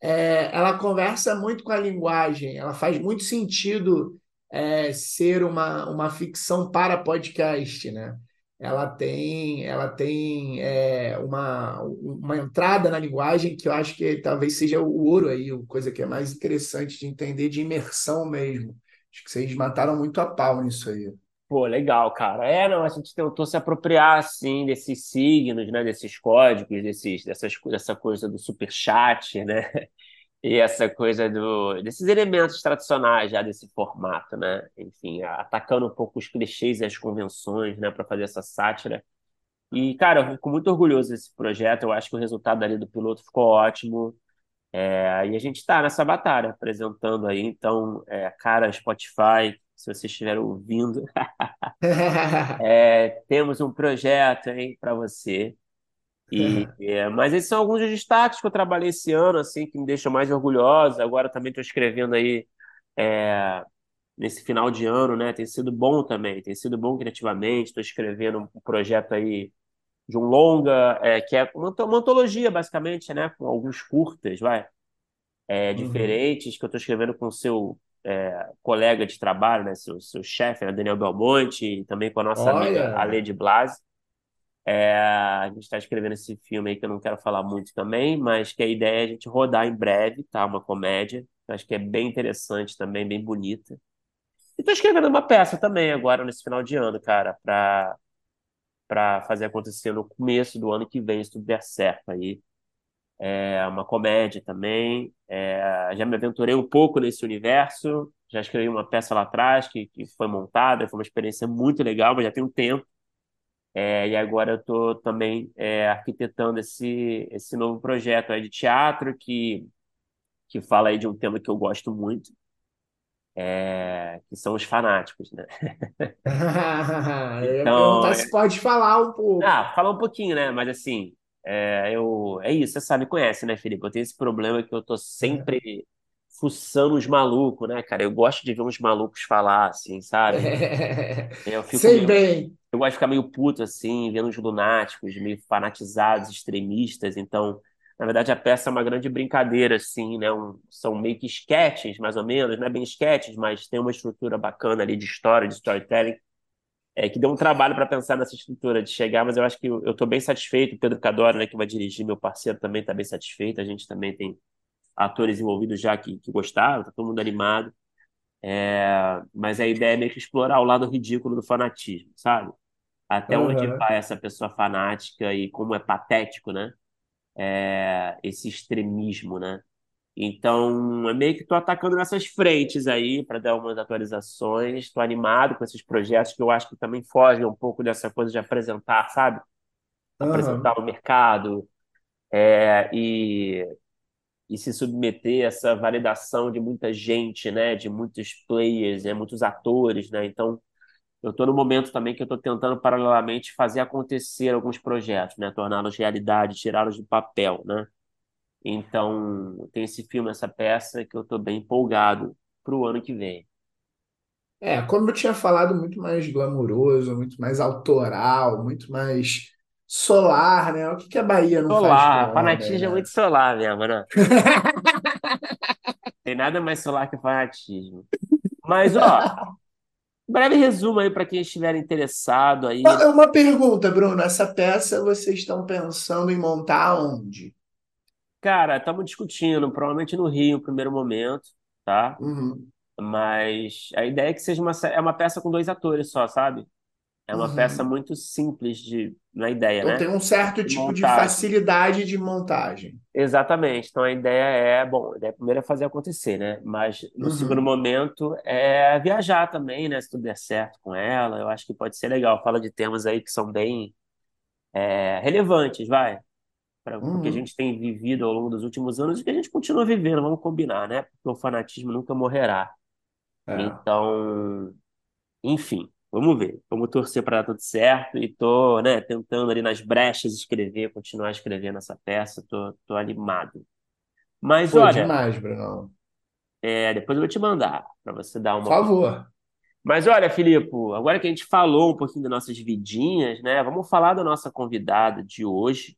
É, ela conversa muito com a linguagem, ela faz muito sentido é, ser uma, uma ficção para podcast, né? Ela tem, ela tem é, uma, uma entrada na linguagem que eu acho que talvez seja o ouro aí, a coisa que é mais interessante de entender, de imersão mesmo. Acho que vocês mataram muito a pau nisso aí. Pô, legal, cara. É, não, a gente tentou se apropriar, assim, desses signos, né, desses códigos, desses, dessas, dessa coisa do super chat, né? E essa coisa do, desses elementos tradicionais já desse formato, né? Enfim, atacando um pouco os clichês e as convenções, né, para fazer essa sátira. E, cara, eu fico muito orgulhoso desse projeto. Eu acho que o resultado ali do piloto ficou ótimo. É, e a gente está nessa batalha, apresentando aí. Então, é, cara, Spotify, se vocês estiverem ouvindo, [LAUGHS] é, temos um projeto aí para você. E, é, mas esses são alguns dos destaques que eu trabalhei esse ano, assim, que me deixam mais orgulhoso. Agora também estou escrevendo aí é, nesse final de ano, né? Tem sido bom também, tem sido bom criativamente. Estou escrevendo um projeto aí de um longa, é, que é uma, uma antologia, basicamente, né? Com alguns curtas, vai, é, Uhum. diferentes, que eu estou escrevendo com o seu é, colega de trabalho, né? Seu, seu chefe, né? Daniel Belmonte, e também com a nossa amiga Olha. Alê Blasi. É, a gente está escrevendo esse filme aí que eu não quero falar muito também, mas que a ideia é a gente rodar em breve, tá? Uma comédia. Acho que é bem interessante também, bem bonita. E tô escrevendo uma peça também agora, nesse final de ano, cara, para para fazer acontecer no começo do ano que vem, se tudo der certo aí. É uma comédia também. É, já me aventurei um pouco nesse universo, já escrevi uma peça lá atrás que, que foi montada, foi uma experiência muito legal, mas já tem um tempo. É, e agora eu estou também é, arquitetando esse, esse novo projeto de teatro que, que fala aí de um tema que eu gosto muito, é, que são os fanáticos, né? [LAUGHS] Eu ia Então, se pode falar um pouco. ah, fala um pouquinho, né? Mas assim, é, eu, é isso, você sabe, conhece, né, Felipe? Eu tenho esse problema que eu tô sempre fuçando os malucos, né, cara? Eu gosto de ver uns malucos falar, assim, sabe? [LAUGHS] Eu fico Sei meio bem. Eu gosto de ficar meio puto, assim, vendo os lunáticos, meio fanatizados, extremistas. Então, na verdade, a peça é uma grande brincadeira, assim, né? Um- são meio que esquetes, mais ou menos. Não é bem esquetes, mas tem uma estrutura bacana ali de história, de storytelling. É, que deu um trabalho para pensar nessa estrutura de chegar, mas eu acho que eu estou bem satisfeito. O Pedro Cadoro, né, que vai dirigir, meu parceiro, também está bem satisfeito. A gente também tem atores envolvidos já que, que gostaram, tá todo mundo animado. É, mas a ideia é meio que explorar o lado ridículo do fanatismo, sabe? Até onde Aham, vai essa pessoa fanática e como é patético, né? É, esse extremismo, né? Então, é meio que estou atacando nessas frentes aí para dar umas atualizações. Estou animado com esses projetos que eu acho que também fogem um pouco dessa coisa de apresentar, sabe? Apresentar aham, o mercado é, e, e se submeter a essa validação de muita gente, né? De muitos players, né? Muitos atores, né? Então, eu estou no momento também que eu estou tentando paralelamente fazer acontecer alguns projetos, né? Torná-los realidade, tirá-los do papel, né? Então, tem esse filme, essa peça que eu estou bem empolgado para o ano que vem. É, como eu tinha falado, muito mais glamuroso, muito mais autoral, muito mais solar, né? O que que a Bahia não faz com o Solar, fanatismo é né? muito solar mesmo, né? Tem nada mais solar que fanatismo. Mas, ó, [LAUGHS] breve resumo aí para quem estiver interessado aí. Uma uma pergunta, Bruno. Essa peça vocês estão pensando em montar onde? Cara, estamos discutindo, provavelmente no Rio, no primeiro momento, tá? Uhum, Mas a ideia é que seja uma, é uma peça com dois atores só, sabe? É uma peça uhum. muito simples de, na ideia, Então né? tem um certo De tipo de montagem. facilidade de montagem. Exatamente. Então a ideia é, bom, a ideia primeiro é fazer acontecer, né? Mas no segundo Uhum, momento é viajar também, né? Se tudo der certo com ela, eu acho que pode ser legal. Fala de temas aí que são bem é, relevantes, vai, para o que a uhum. gente tem vivido ao longo dos últimos anos e que a gente continua vivendo, vamos combinar, né? Porque o fanatismo nunca morrerá. É. Então, Enfim, vamos ver. Vamos torcer para dar tudo certo e tô, né, tentando ali nas brechas escrever, continuar escrevendo essa peça. Tô, tô animado. Mas Pô, olha, demais, Brunão. é, depois eu vou te mandar para você dar Por uma. favor. Mas olha, Filipe, agora que a gente falou um pouquinho das nossas vidinhas, né? Vamos falar da nossa convidada de hoje.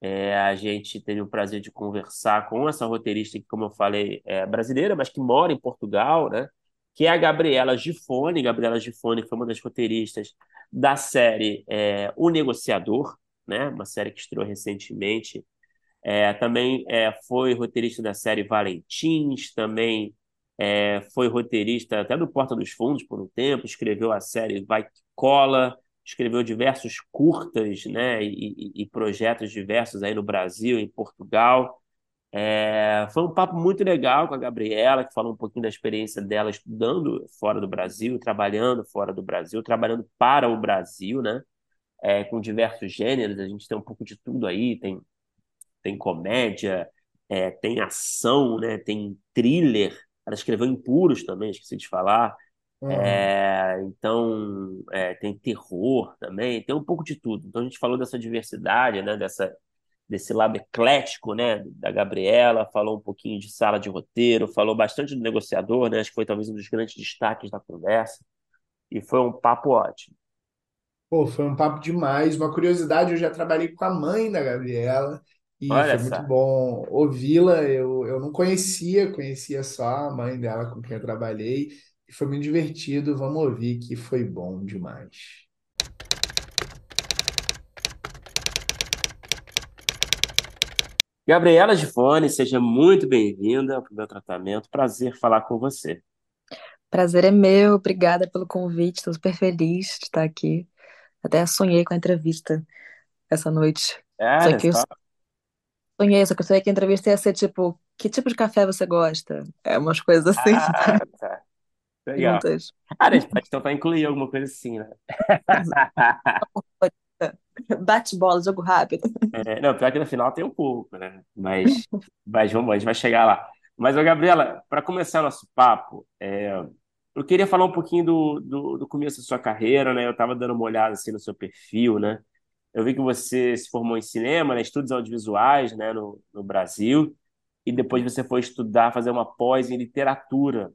É, a gente teve o prazer de conversar com essa roteirista que, como eu falei, é brasileira, mas que mora em Portugal, né? Que é a Gabriela Gifone. Gabriela Gifone foi uma das roteiristas da série é, O Negociador, né? Uma série que estreou recentemente. É, também é, foi roteirista da série Valentins, também é, foi roteirista até do Porta dos Fundos por um tempo, escreveu a série Vai Que Cola, escreveu diversos curtas, né, e, e, e projetos diversos aí no Brasil, em Portugal. É, foi um papo muito legal com a Gabriela, que falou um pouquinho da experiência dela estudando fora do Brasil, trabalhando fora do Brasil, trabalhando para o Brasil, né? É, com diversos gêneros, a gente tem um pouco de tudo aí, tem, tem comédia, é, tem ação, né? Tem thriller. Ela escreveu Impuros também, esqueci de falar. Uhum. É, então, é, tem terror também, tem um pouco de tudo. Então, a gente falou dessa diversidade, né? Dessa, desse lado eclético, né? Da Gabriela, falou um pouquinho de sala de roteiro, falou bastante do negociador, né? Acho que foi talvez um dos grandes destaques da conversa. E foi um papo ótimo. Pô, foi um papo demais. Uma curiosidade, eu já trabalhei com a mãe da Gabriela e Olha foi muito só. bom ouvi-la. Eu, eu não conhecia, conhecia só a mãe dela com quem eu trabalhei. E foi muito divertido. Vamos ouvir que foi bom demais. Gabriela Gifone, seja muito bem-vinda ao meu tratamento. Prazer falar com você. Prazer é meu, obrigada pelo convite, estou super feliz de estar aqui. Até sonhei com a entrevista essa noite. Só Olha que eu só. sonhei, só que eu sonhei que a entrevista ia ser tipo, que tipo de café você gosta? É umas coisas assim, Ah, tá. [LAUGHS] Legal. Ah, a gente pode tentar incluir alguma coisa assim, né? [LAUGHS] [LAUGHS] Bate-bola, jogo rápido. É, não, pior que no final tem um pouco, né? Mas, mas vamos, a gente vai chegar lá. Mas, ô, Gabriela, para começar nosso papo, é, eu queria falar um pouquinho do, do, do começo da sua carreira, né? Eu estava dando uma olhada assim no seu perfil, né? Eu vi que você se formou em cinema, né? Estudos audiovisuais, né? No, no Brasil, e depois você foi estudar, fazer uma pós em literatura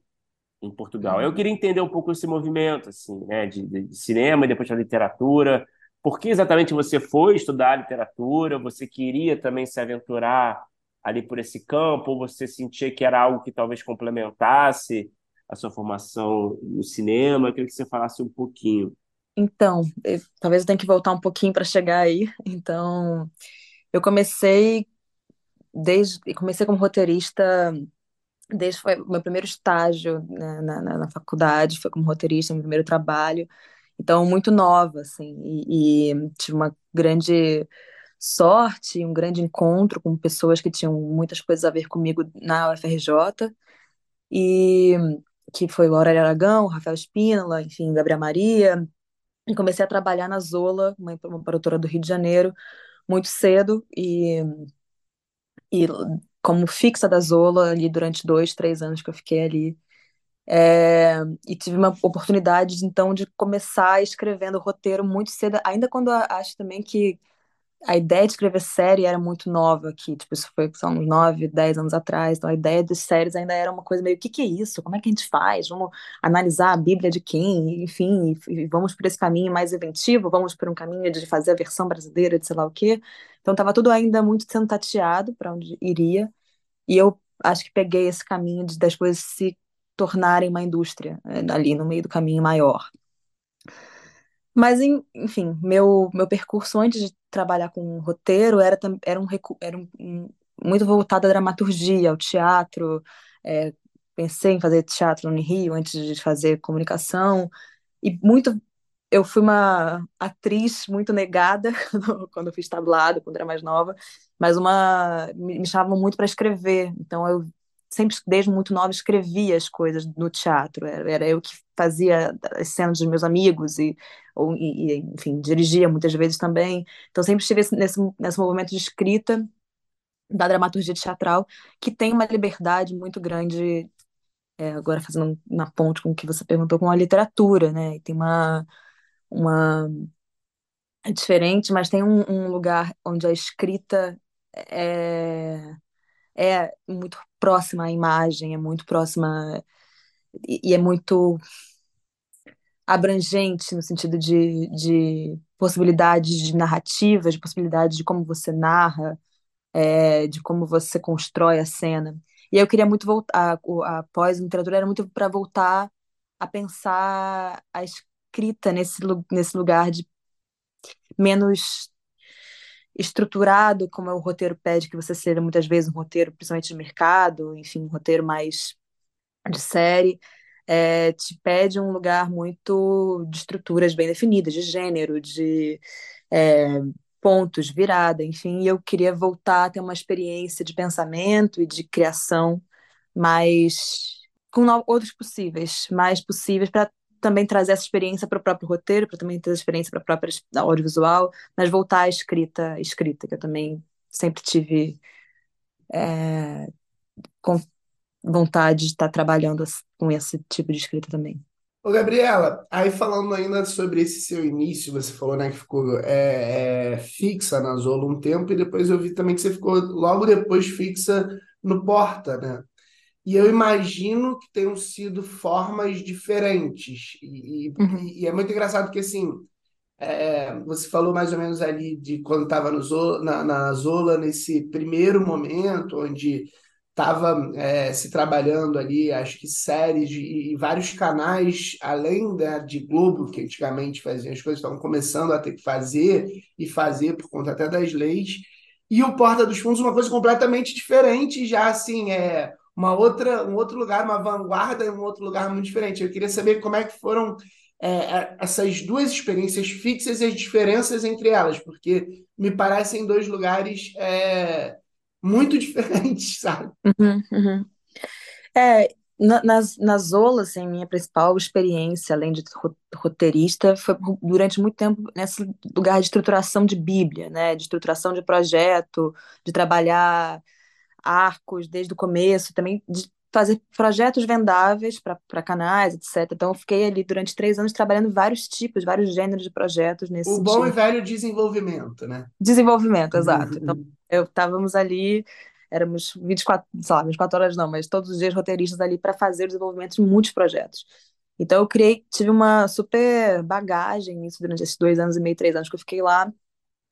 em Portugal. Eu queria entender um pouco esse movimento, assim, né, de, de- de cinema e depois da literatura. Por que exatamente você foi estudar literatura? Você queria também se aventurar ali por esse campo? Ou você sentia que era algo que talvez complementasse a sua formação no cinema? Eu queria que você falasse um pouquinho. Então, eh, talvez eu tenha que voltar um pouquinho para chegar aí. Então, eu comecei desde, comecei como roteirista desde foi meu primeiro estágio né, na, na, na faculdade, foi como roteirista, meu primeiro trabalho. Então, muito nova, assim, e, e tive uma grande sorte, um grande encontro com pessoas que tinham muitas coisas a ver comigo na UFRJ, e que foi o Aurélio Aragão, Rafael Spínola, enfim, Gabriela Maria, e comecei a trabalhar na Zola, uma, uma produtora do Rio de Janeiro, muito cedo, e, e como fixa da Zola ali durante dois, três anos que eu fiquei ali. É, e tive uma oportunidade, então, de começar escrevendo roteiro muito cedo, ainda quando acho também que a ideia de escrever série era muito nova aqui, tipo, isso foi, uns nove, dez anos atrás, então a ideia de séries ainda era uma coisa meio, o que que é isso? Como é que a gente faz? Vamos analisar a Bíblia de quem? Enfim, e vamos por esse caminho mais inventivo, vamos por um caminho de fazer a versão brasileira de sei lá o quê. Então estava tudo ainda muito sendo tateado para onde iria, e eu acho que peguei esse caminho de, das coisas se tornarem uma indústria, eh, ali no meio do caminho maior. Mas, enfim, meu, meu percurso antes de trabalhar com roteiro era, era, um, era um, muito voltado à dramaturgia, ao teatro. é, pensei em fazer teatro no Rio antes de fazer comunicação. E muito, eu fui uma atriz muito negada [LAUGHS] quando, eu fiz tablado, quando era mais nova, mas uma me chamavam muito para escrever. Então eu sempre, desde muito nova, escrevia as coisas no teatro. Era, era eu que fazia as cenas dos meus amigos e, ou, e, enfim, dirigia muitas vezes também. Então sempre estive nesse, nesse, movimento de escrita da dramaturgia teatral, que tem uma liberdade muito grande, é, agora fazendo uma ponte com o que você perguntou, com a literatura, né? E tem uma, uma é diferente, mas tem um, um lugar onde a escrita é, é muito próxima à imagem, é muito próxima e, e é muito abrangente no sentido de, de possibilidades de narrativas, de possibilidades de como você narra, é, de como você constrói a cena. E eu queria muito voltar, a, a pós-literatura era muito para voltar a pensar a escrita nesse, nesse lugar de menos estruturado, como é o roteiro pede que você seja muitas vezes um roteiro, principalmente de mercado, enfim, um roteiro mais de série, é, te pede um lugar muito de estruturas bem definidas, de gênero, de é, pontos, virada, enfim, e eu queria voltar a ter uma experiência de pensamento e de criação mais com outros possíveis, mais possíveis para também trazer essa experiência para o próprio roteiro, para também essa experiência para a própria audiovisual, mas voltar à escrita, escrita que eu também sempre tive é, com vontade de estar trabalhando com esse tipo de escrita também. Ô, Gabriela, aí falando ainda sobre esse seu início, você falou né, que ficou é, é, fixa na Zola um tempo, e depois eu vi também que você ficou logo depois fixa no Porta, né? E eu imagino que tenham sido formas diferentes. E, uhum. e, e é muito engraçado porque, assim, é, você falou mais ou menos ali de quando estava na, na Zola, nesse primeiro momento, onde estava é, se trabalhando ali, acho que séries de, e vários canais, além né, de Globo, que antigamente faziam as coisas, estavam começando a ter que fazer e fazer por conta até das leis. E o Porta dos Fundos, uma coisa completamente diferente, já assim, é uma outra, um outro lugar, uma vanguarda, um outro lugar muito diferente. Eu queria saber como é que foram é, é essas duas experiências fixas e as diferenças entre elas, porque me parecem dois lugares é, muito [LAUGHS] diferentes, sabe? Uhum, uhum. É, na, nas, nas Zolas, assim, minha principal experiência, além de roteirista, foi durante muito tempo nesse lugar de estruturação de Bíblia, né? De estruturação de projeto, de trabalhar arcos desde o começo, também de fazer projetos vendáveis para canais, etc. Então, eu fiquei ali durante três anos trabalhando vários tipos, vários gêneros de projetos nesse O bom e velho desenvolvimento, né? Desenvolvimento, exato. Então, eu estávamos ali, éramos 24, sei lá, 24 horas não, mas todos os dias roteiristas ali para fazer o desenvolvimento de muitos projetos. Então, eu criei, tive uma super bagagem nisso durante esses dois anos e meio, três anos que eu fiquei lá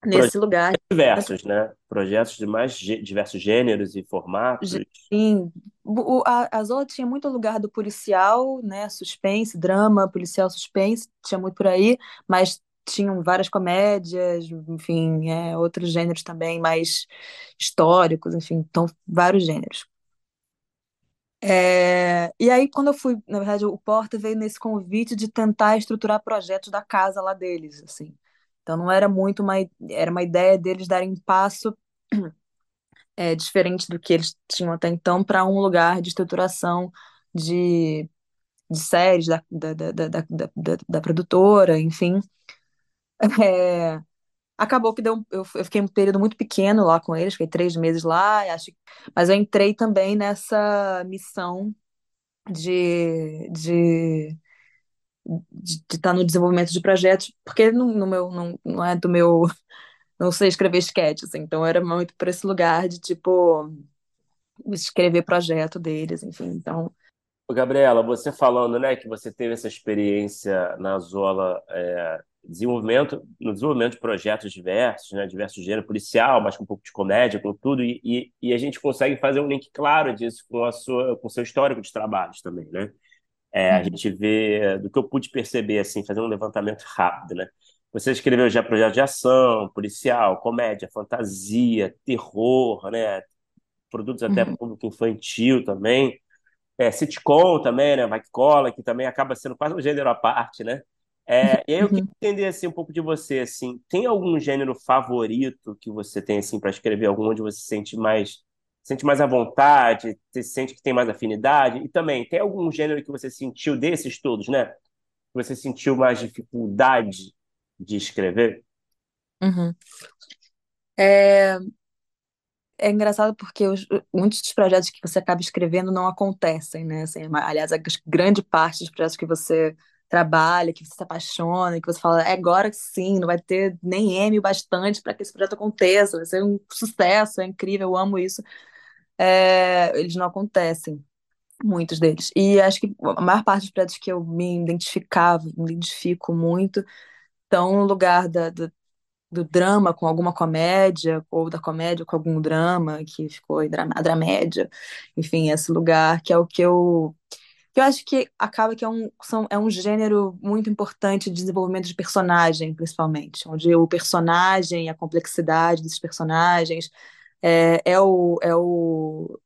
nesse lugar. Diversos, né? Projetos de mais diversos gêneros e formatos. Sim. O, a, a Zola tinha muito lugar do policial, né? Suspense, drama, policial suspense, tinha muito por aí, mas tinham várias comédias, enfim, é, outros gêneros também mais históricos, enfim, então vários gêneros. É, e aí, quando eu fui, na verdade, o Porta veio nesse convite de tentar estruturar projetos da casa lá deles, assim. Então não era muito uma, era uma ideia deles darem passo é, [CLEARS THROAT] diferente do que eles tinham até então para um lugar de estruturação de, de séries da, da, da, da, da, da produtora, enfim. [LAUGHS] É, acabou que deu, eu, eu fiquei um período muito pequeno lá com eles, fiquei três meses lá, acho, mas eu entrei também nessa missão de, de de estar tá no desenvolvimento de projetos, porque no, no meu não, não é do meu [LAUGHS] não sei escrever sketches, assim, então era muito para esse lugar de tipo escrever projeto deles, enfim, então Gabriela, você falando, né, que você teve essa experiência na Zola, é, desenvolvimento, no desenvolvimento de projetos diversos, né, diversos gêneros, policial, mas com um pouco de comédia, com tudo, e, e, e, a gente consegue fazer um link claro disso com a sua, com o seu histórico de trabalhos também, né? É, a uhum. gente vê, do que eu pude perceber, assim, fazer um levantamento rápido, né? Você escreveu já projetos de ação, policial, comédia, fantasia, terror, né? Produtos até uhum. público infantil também. É, sitcom também, né? Vai que cola, que também acaba sendo quase um gênero à parte, né? É, e aí eu queria uhum. entender assim, um pouco de você, assim, tem algum gênero favorito que você tem assim para escrever, algum onde você se sente mais sente mais à vontade, você sente que tem mais afinidade? E também, tem algum gênero que você sentiu desses todos, né? Que você sentiu mais dificuldade de escrever? Uhum. É... é engraçado porque os, muitos dos projetos que você acaba escrevendo não acontecem, né? Assim, aliás, a grande parte dos projetos que você trabalha, que você se apaixona, que você fala, é agora sim, não vai ter nem M bastante para que esse projeto aconteça, vai ser um sucesso, é incrível, eu amo isso é, eles não acontecem, muitos deles. E acho que a maior parte dos projetos que eu me identificava, me identifico muito, estão no lugar da, do, do drama com alguma comédia, ou da comédia com algum drama, que ficou a dramédia, enfim, esse lugar que é o que eu que eu acho que acaba que é um, são, é um gênero muito importante de desenvolvimento de personagem, principalmente, onde o personagem, a complexidade desses personagens é, é, o, é, o,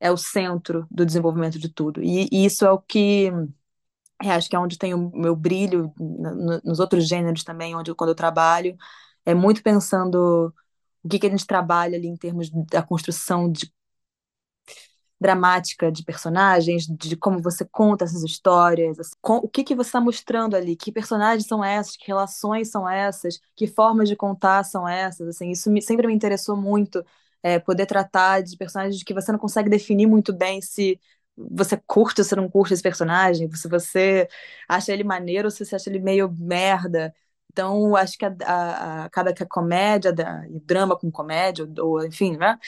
é o centro do desenvolvimento de tudo. E, e isso é o que é, acho que é onde tem o meu brilho, no, nos outros gêneros também, onde quando eu trabalho, é muito pensando o que, que a gente trabalha ali em termos da construção de dramática de personagens, de como você conta essas histórias, assim, com, o que, que você está mostrando ali, que personagens são essas, que relações são essas, que formas de contar são essas, assim, isso me, sempre me interessou muito, é, poder tratar de personagens que você não consegue definir muito bem se você curte ou se não curte esse personagem, se você acha ele maneiro ou se você acha ele meio merda, então, acho que a, a, a, acaba que a comédia, da, drama com comédia, ou, enfim, né?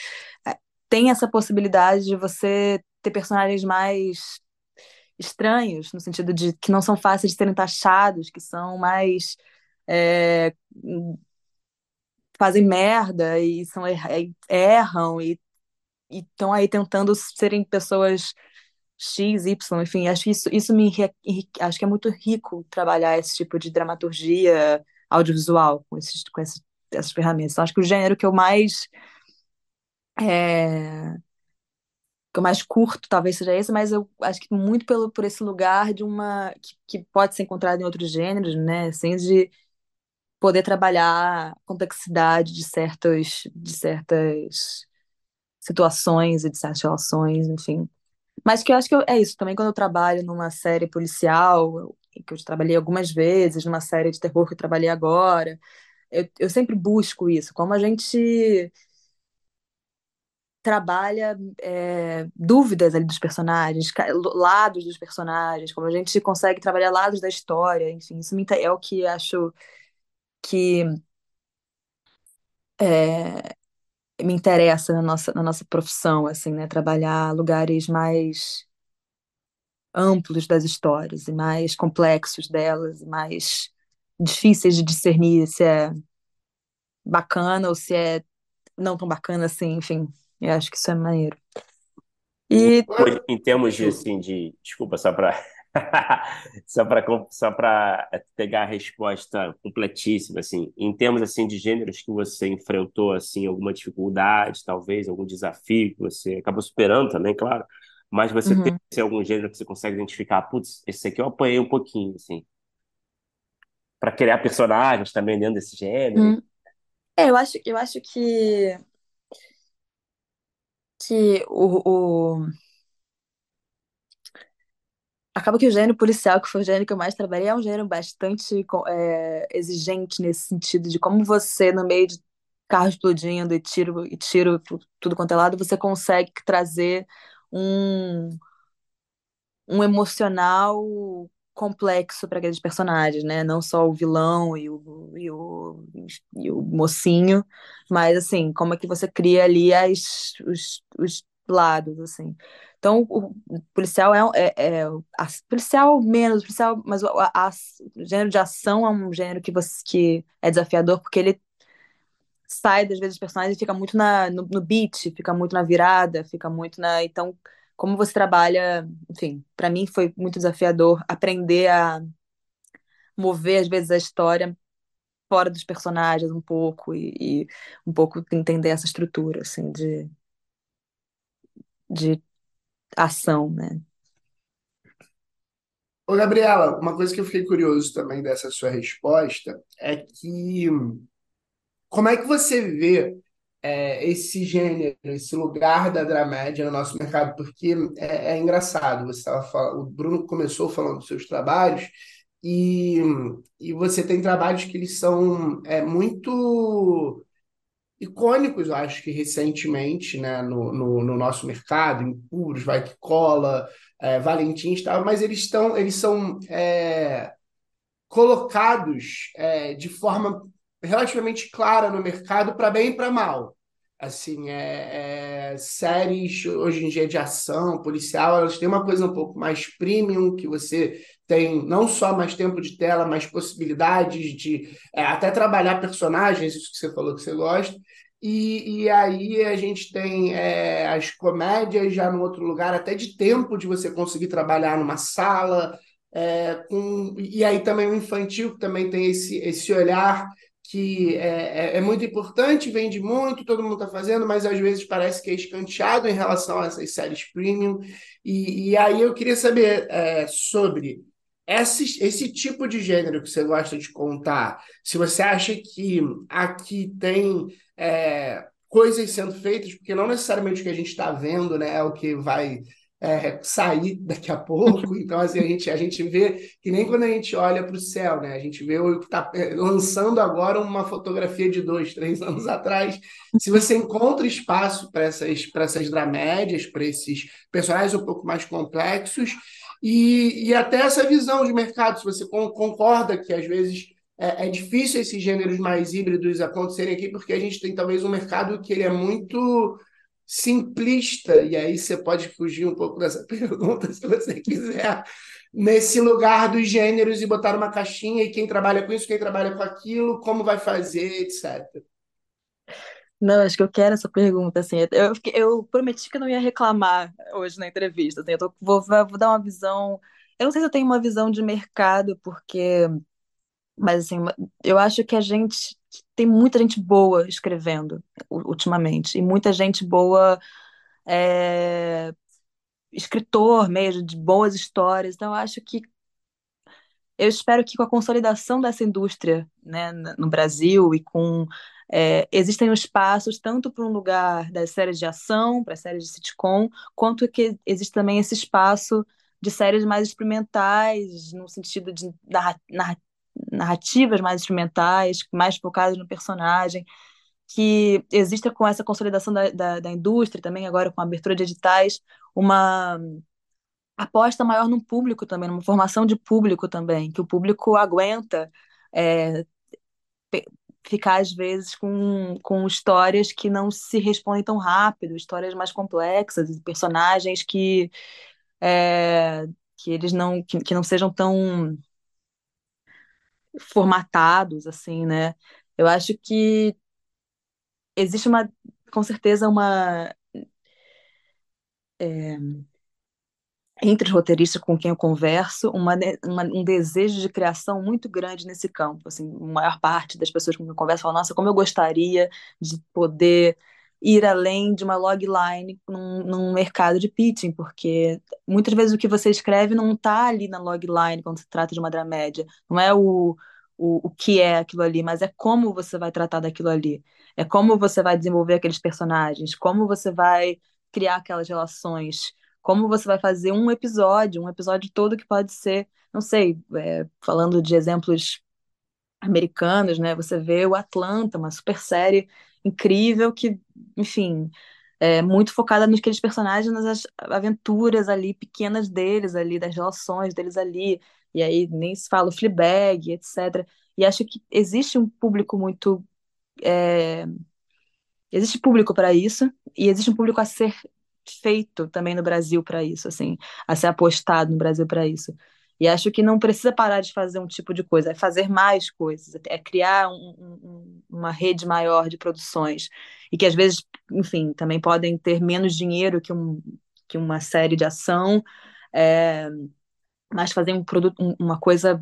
tem essa possibilidade de você ter personagens mais estranhos, no sentido de que não são fáceis de serem taxados, que são mais. É, fazem merda e são erram e estão aí tentando serem pessoas X, Y, enfim, acho que isso, isso me acho que é muito rico trabalhar esse tipo de dramaturgia audiovisual com, esses, com essas ferramentas. Então, acho que o gênero que eu mais é, que eu mais curto talvez seja esse, mas eu acho que muito pelo, por esse lugar de uma que, que pode ser encontrado em outros gêneros, né? Assim, de poder trabalhar a complexidade de certas, de certas situações e de certas relações, enfim. Mas que eu acho que eu, é isso, também quando eu trabalho numa série policial, que eu trabalhei algumas vezes, numa série de terror que eu trabalhei agora, eu, eu sempre busco isso, como a gente trabalha é, dúvidas ali dos personagens, lados dos personagens, como a gente consegue trabalhar lados da história, enfim, isso é o que acho que é, me interessa na nossa, na nossa profissão, assim, né? Trabalhar lugares mais amplos das histórias e mais complexos delas, e mais difíceis de discernir se é bacana ou se é não tão bacana assim, enfim. Eu acho que isso é maneiro. E em termos de assim de, desculpa só para só para só para pegar a resposta completíssima assim, em termos assim de gêneros que você enfrentou assim alguma dificuldade, talvez algum desafio que você acabou superando também, claro. Mas você uhum. tem assim, algum gênero que você consegue identificar, putz, esse aqui eu apanhei um pouquinho assim. Para criar personagens também dentro desse gênero. Uhum. É, eu acho, eu acho que que o, o acaba que o gênero policial, que foi o gênero que eu mais trabalhei, é um gênero bastante é, exigente nesse sentido de como você, no meio de carro explodindo e tiro, e tiro tudo quanto é lado, você consegue trazer um, um emocional complexo para aqueles personagens, né? Não só o vilão e o, e o, e o mocinho, mas assim, como é que você cria ali as, os, os lados, assim. Então, o policial é, é, é a, policial menos, policial, mas a, a, o gênero de ação é um gênero que você que é desafiador porque ele sai das vezes dos personagens e fica muito na, no, no beat, fica muito na virada, fica muito na. Então, como você trabalha, enfim, para mim foi muito desafiador aprender a mover às vezes a história fora dos personagens um pouco e, e um pouco entender essa estrutura assim de de ação, né? Ô, Gabriela, uma coisa que eu fiquei curioso também dessa sua resposta é que como é que você vê é, esse gênero, esse lugar da dramédia no nosso mercado? Porque é, é engraçado, você estava falando, o Bruno começou falando dos seus trabalhos e, e você tem trabalhos que eles são é, muito icônicos, eu acho que recentemente, né, no, no, no nosso mercado, em Puros, Vai Que Cola, é, Valentins, mas eles estão, eles são é, colocados é, de forma relativamente clara no mercado para bem e para mal. assim, é, é, séries hoje em dia de ação, policial, elas têm uma coisa um pouco mais premium, que você tem não só mais tempo de tela, mas possibilidades de é, até trabalhar personagens, isso que você falou que você gosta. E, e aí a gente tem é, as comédias já no outro lugar, até de tempo de você conseguir trabalhar numa sala, é, com, e aí também o infantil, que também tem esse, esse olhar que é, é, é muito importante, vende muito, todo mundo está fazendo, mas às vezes parece que é escanteado em relação a essas séries premium. E, e aí eu queria saber é, sobre esse, esse tipo de gênero que você gosta de contar. Se você acha que aqui tem é, coisas sendo feitas, porque não necessariamente o que a gente está vendo né, é o que vai é, sair daqui a pouco. [LAUGHS] Então, assim, a gente, a gente vê que nem quando a gente olha para o céu, né? A gente vê o que está é, lançando agora uma fotografia de dois, três anos atrás. Se você encontra espaço para essas, para essas dramédias, para esses personagens um pouco mais complexos, e, e até essa visão de mercado, se você concorda que às vezes é, é, difícil esses gêneros mais híbridos acontecerem aqui, porque a gente tem talvez um mercado que ele é muito simplista, e aí você pode fugir um pouco dessa [LAUGHS] pergunta se você quiser, nesse lugar dos gêneros e botar uma caixinha e quem trabalha com isso, quem trabalha com aquilo, como vai fazer, etc. Não, acho que eu quero essa pergunta, assim, eu, eu prometi que eu não ia reclamar hoje na entrevista, assim, eu tô, vou, vou dar uma visão, eu não sei se eu tenho uma visão de mercado, porque, mas assim, eu acho que a gente tem muita gente boa escrevendo ultimamente, e muita gente boa é, escritor mesmo, de boas histórias. Então, eu acho que eu espero que com a consolidação dessa indústria né, no Brasil e com é, existem espaços tanto para um lugar das séries de ação, para séries de sitcom, quanto que existe também esse espaço de séries mais experimentais, no sentido de narrativas mais instrumentais, mais focadas no personagem, que exista com essa consolidação da, da, da indústria também, agora com a abertura de editais, uma aposta maior no público também, numa formação de público também, que o público aguenta é, ficar, às vezes, com, com histórias que não se respondem tão rápido, histórias mais complexas, personagens que, é, que eles não, que, que não sejam tão formatados, assim, né? Eu acho que existe uma, com certeza, uma. É, entre os roteiristas com quem eu converso, uma, uma, um desejo de criação muito grande nesse campo. Assim, a maior parte das pessoas com quem eu converso fala: Nossa, como eu gostaria de poder ir além de uma logline num, num, mercado de pitching, porque muitas vezes o que você escreve não está ali na logline quando se trata de uma dramédia. Não é o, o, o que é aquilo ali, mas é como você vai tratar daquilo ali. É como você vai desenvolver aqueles personagens, como você vai criar aquelas relações, como você vai fazer um episódio, um episódio todo que pode ser, não sei, é, falando de exemplos americanos, né? Você vê o Atlanta, uma super série incrível que, enfim, é muito focada naqueles personagens, nas aventuras ali pequenas deles ali, das relações deles ali e aí nem se fala o Fleabag, etc. E acho que existe um público muito. É... Existe público para isso, e existe um público a ser feito também no Brasil para isso, assim, a ser apostado no Brasil para isso. E acho que não precisa parar de fazer um tipo de coisa, é fazer mais coisas, é criar um, um, uma rede maior de produções. E que às vezes, enfim, também podem ter menos dinheiro que, um, que uma série de ação. É, mas fazer um produto, uma coisa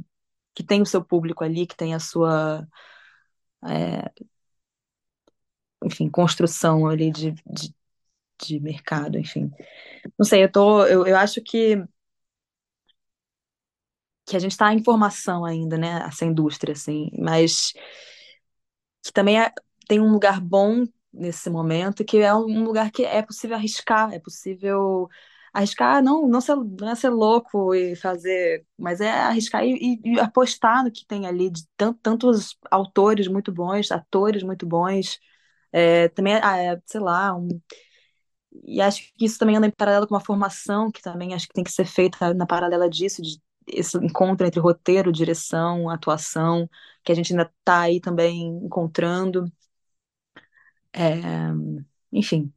que tem o seu público ali, que tem a sua, é, enfim, construção ali de, de, de, mercado, enfim. Não sei, eu tô, eu, eu acho que que a gente está em formação ainda, né, essa indústria, assim, mas que também é, tem um lugar bom nesse momento, que é um lugar que é possível arriscar, é possível arriscar, não, não, ser, não é ser louco e fazer, mas é arriscar e, e, e apostar no que tem ali de tantos autores muito bons, atores muito bons, é, também, ah, é, sei lá, um, e acho que isso também anda em paralelo com uma formação que também acho que tem que ser feita na paralela disso, de esse encontro entre roteiro, direção, atuação, que a gente ainda está aí também encontrando. É, enfim,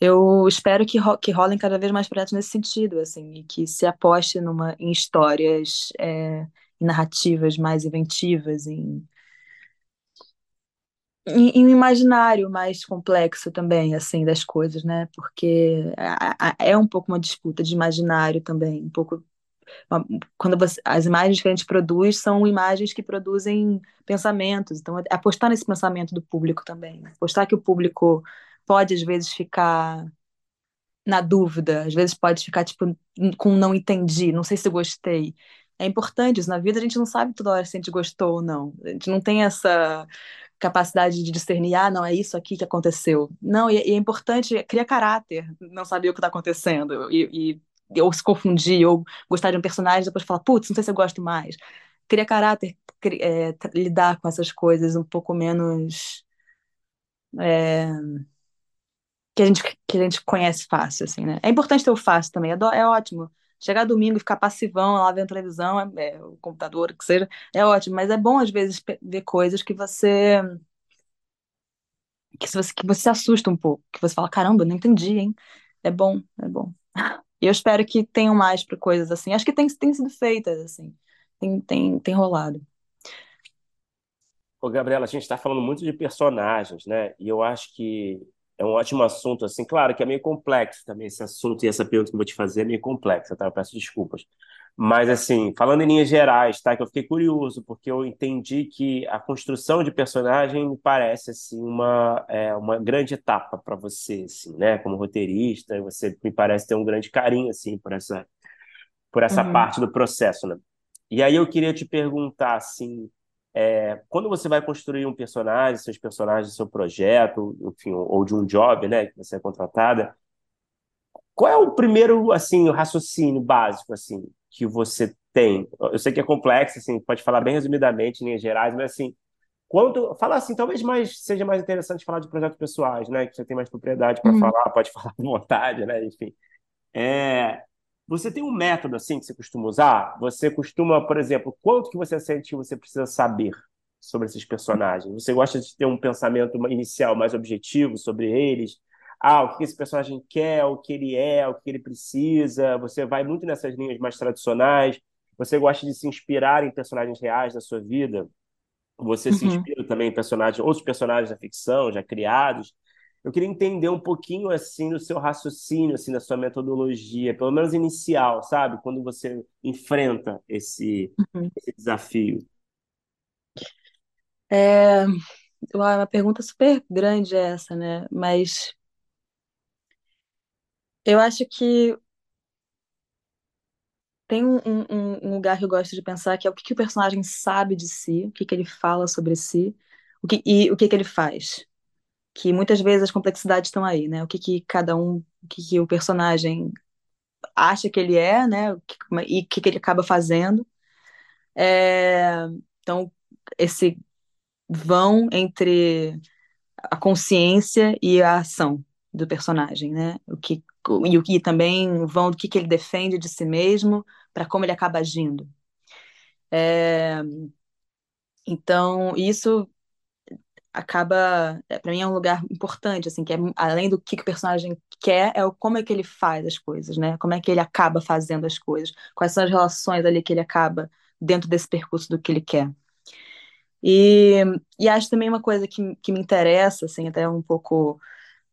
eu espero que, ro que rolem cada vez mais projetos nesse sentido, assim, e que se aposte numa, em histórias, é, em narrativas mais inventivas, em, em um imaginário mais complexo também, assim, das coisas, né? Porque é um pouco uma disputa de imaginário também, um pouco quando você, as imagens que a gente produz são imagens que produzem pensamentos, então apostar nesse pensamento do público também, né? apostar que o público pode às vezes ficar na dúvida, às vezes pode ficar tipo com não entendi, não sei se gostei. É importante isso na vida, a gente não sabe toda hora se a gente gostou ou não. A gente não tem essa capacidade de discernir, ah, não, é isso aqui que aconteceu. Não, e, e é importante, criar caráter, não saber o que está acontecendo. E, e, ou se confundir, ou gostar de um personagem depois falar, putz, não sei se eu gosto mais. Criar caráter, é, lidar com essas coisas um pouco menos. É, que a gente, que a gente conhece fácil, assim, né? É importante ter o fácil também, é, do, é ótimo. Chegar domingo e ficar passivão lá vendo televisão, é, é, o computador, que seja, é ótimo, mas é bom às vezes ver coisas que você que você, que você se assusta um pouco, que você fala, caramba, não entendi, hein? É bom, é bom. [LAUGHS] E eu espero que tenham mais para coisas assim. Acho que tem, tem sido feitas, assim. Tem, tem, tem rolado. Ô, Gabriela, a gente está falando muito de personagens, né? E eu acho que é um ótimo assunto, assim, claro que é meio complexo também esse assunto e essa pergunta que eu vou te fazer é meio complexa, tá? Eu peço desculpas. Mas, assim, falando em linhas gerais, tá? Que eu fiquei curioso, porque eu entendi que a construção de personagem me parece, assim, uma, é, uma grande etapa para você, assim, né? Como roteirista, você me parece ter um grande carinho, assim, por essa, por essa uhum. parte do processo, né? E aí eu queria te perguntar, assim, é, quando você vai construir um personagem, seus personagens seu projeto, enfim, ou de um job, né, que você é contratada, qual é o primeiro, assim, o raciocínio básico, assim, que você tem? Eu sei que é complexo, assim, pode falar bem resumidamente, em linhas gerais, mas, assim, quando fala assim, talvez mais seja mais interessante falar de projetos pessoais, né, que você tem mais propriedade para uhum. falar, pode [LAUGHS] falar à vontade, né, enfim. É, você tem um método assim que você costuma usar? Você costuma, por exemplo, quanto que você sente que você precisa saber sobre esses personagens? Você gosta de ter um pensamento inicial mais objetivo sobre eles? Ah, o que esse personagem quer, o que ele é, o que ele precisa? Você vai muito nessas linhas mais tradicionais? Você gosta de se inspirar em personagens reais da sua vida? Você uhum. se inspira também em personagens, outros personagens da ficção já criados? Eu queria entender um pouquinho assim do seu raciocínio, assim, da sua metodologia, pelo menos inicial, sabe? Quando você enfrenta esse, uhum. esse desafio. É uma pergunta super grande essa, né? Mas eu acho que tem um, um, um, lugar que eu gosto de pensar que é o que, que o personagem sabe de si, o que, que ele fala sobre si, o que, e o que, que ele faz que muitas vezes as complexidades estão aí, né? O que, que cada um, o que, que o personagem acha que ele é, né? E o que, que ele acaba fazendo. É, então, esse vão entre a consciência e a ação do personagem, né? O que e o que também vão do que, que ele defende de si mesmo para como ele acaba agindo. É, então, isso acaba, é, para mim é um lugar importante, assim, que é além do que, que o personagem quer, é o como é que ele faz as coisas, né? Como é que ele acaba fazendo as coisas, quais são as relações ali que ele acaba dentro desse percurso do que ele quer. E, e acho também uma coisa que, que me interessa, assim, até um pouco,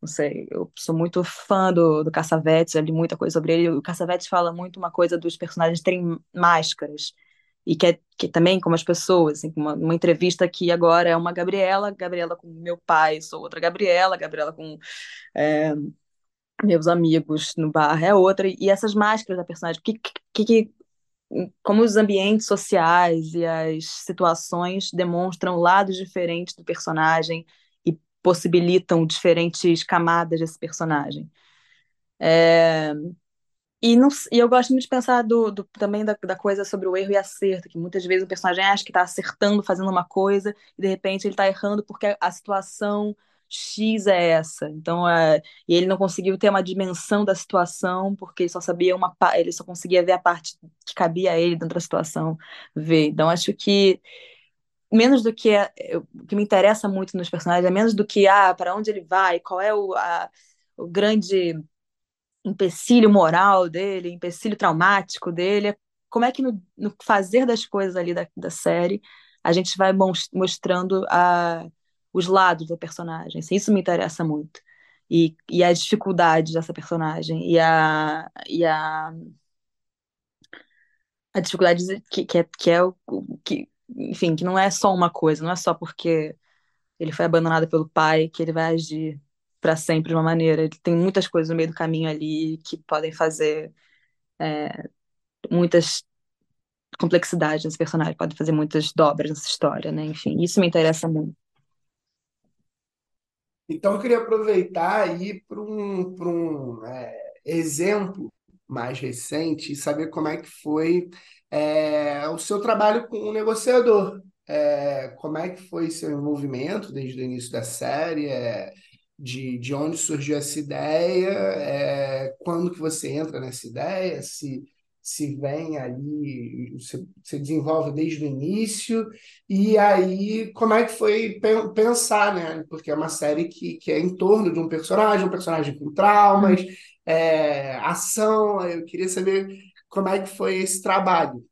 não sei, eu sou muito fã do, do Cassavetes, já li muita coisa sobre ele, o Cassavetes fala muito uma coisa dos personagens terem máscaras, e que, é, que também como as pessoas, assim, uma, uma entrevista que agora é uma Gabriela, Gabriela com meu pai, sou outra Gabriela, Gabriela com é, meus amigos no bar é outra, e essas máscaras da personagem, que, que, que, como os ambientes sociais e as situações demonstram lados diferentes do personagem e possibilitam diferentes camadas desse personagem. É, e, não, e eu gosto muito de pensar do, do, também da, da, coisa sobre o erro e acerto, que muitas vezes o personagem acha que está acertando, fazendo uma coisa, e de repente ele está errando porque a, situação X é essa. Então, é, e ele não conseguiu ter uma dimensão da situação, porque ele só sabia uma ele só conseguia ver a parte que cabia a ele dentro da situação ver. Então, acho que menos do que é, o que me interessa muito nos personagens é menos do que ah, para onde ele vai, qual é o, a, o grande empecilho moral dele, empecilho traumático dele, como é que no, no fazer das coisas ali da, da série a gente vai mostrando a, os lados da personagem. Assim, isso me interessa muito. E, e as dificuldades dessa personagem. E a, e a, a dificuldade que, que, é, que é o que, enfim, que não é só uma coisa, não é só porque ele foi abandonado pelo pai que ele vai agir para sempre de uma maneira. Tem muitas coisas no meio do caminho ali que podem fazer é, muitas complexidades nesse personagem, podem fazer muitas dobras nessa história, né? Enfim, isso me interessa muito. Então, eu queria aproveitar aí para um, um é, exemplo mais recente e saber como é que foi é, o seu trabalho com o negociador. É, como é que foi seu envolvimento desde o início da série? De, de onde surgiu essa ideia? É, quando que você entra nessa ideia? Se se vem ali, você, você desenvolve desde o início, e aí como é que foi pensar, né? Porque é uma série que, que é em torno de um personagem, um personagem com traumas, é, ação. Eu queria saber como é que foi esse trabalho.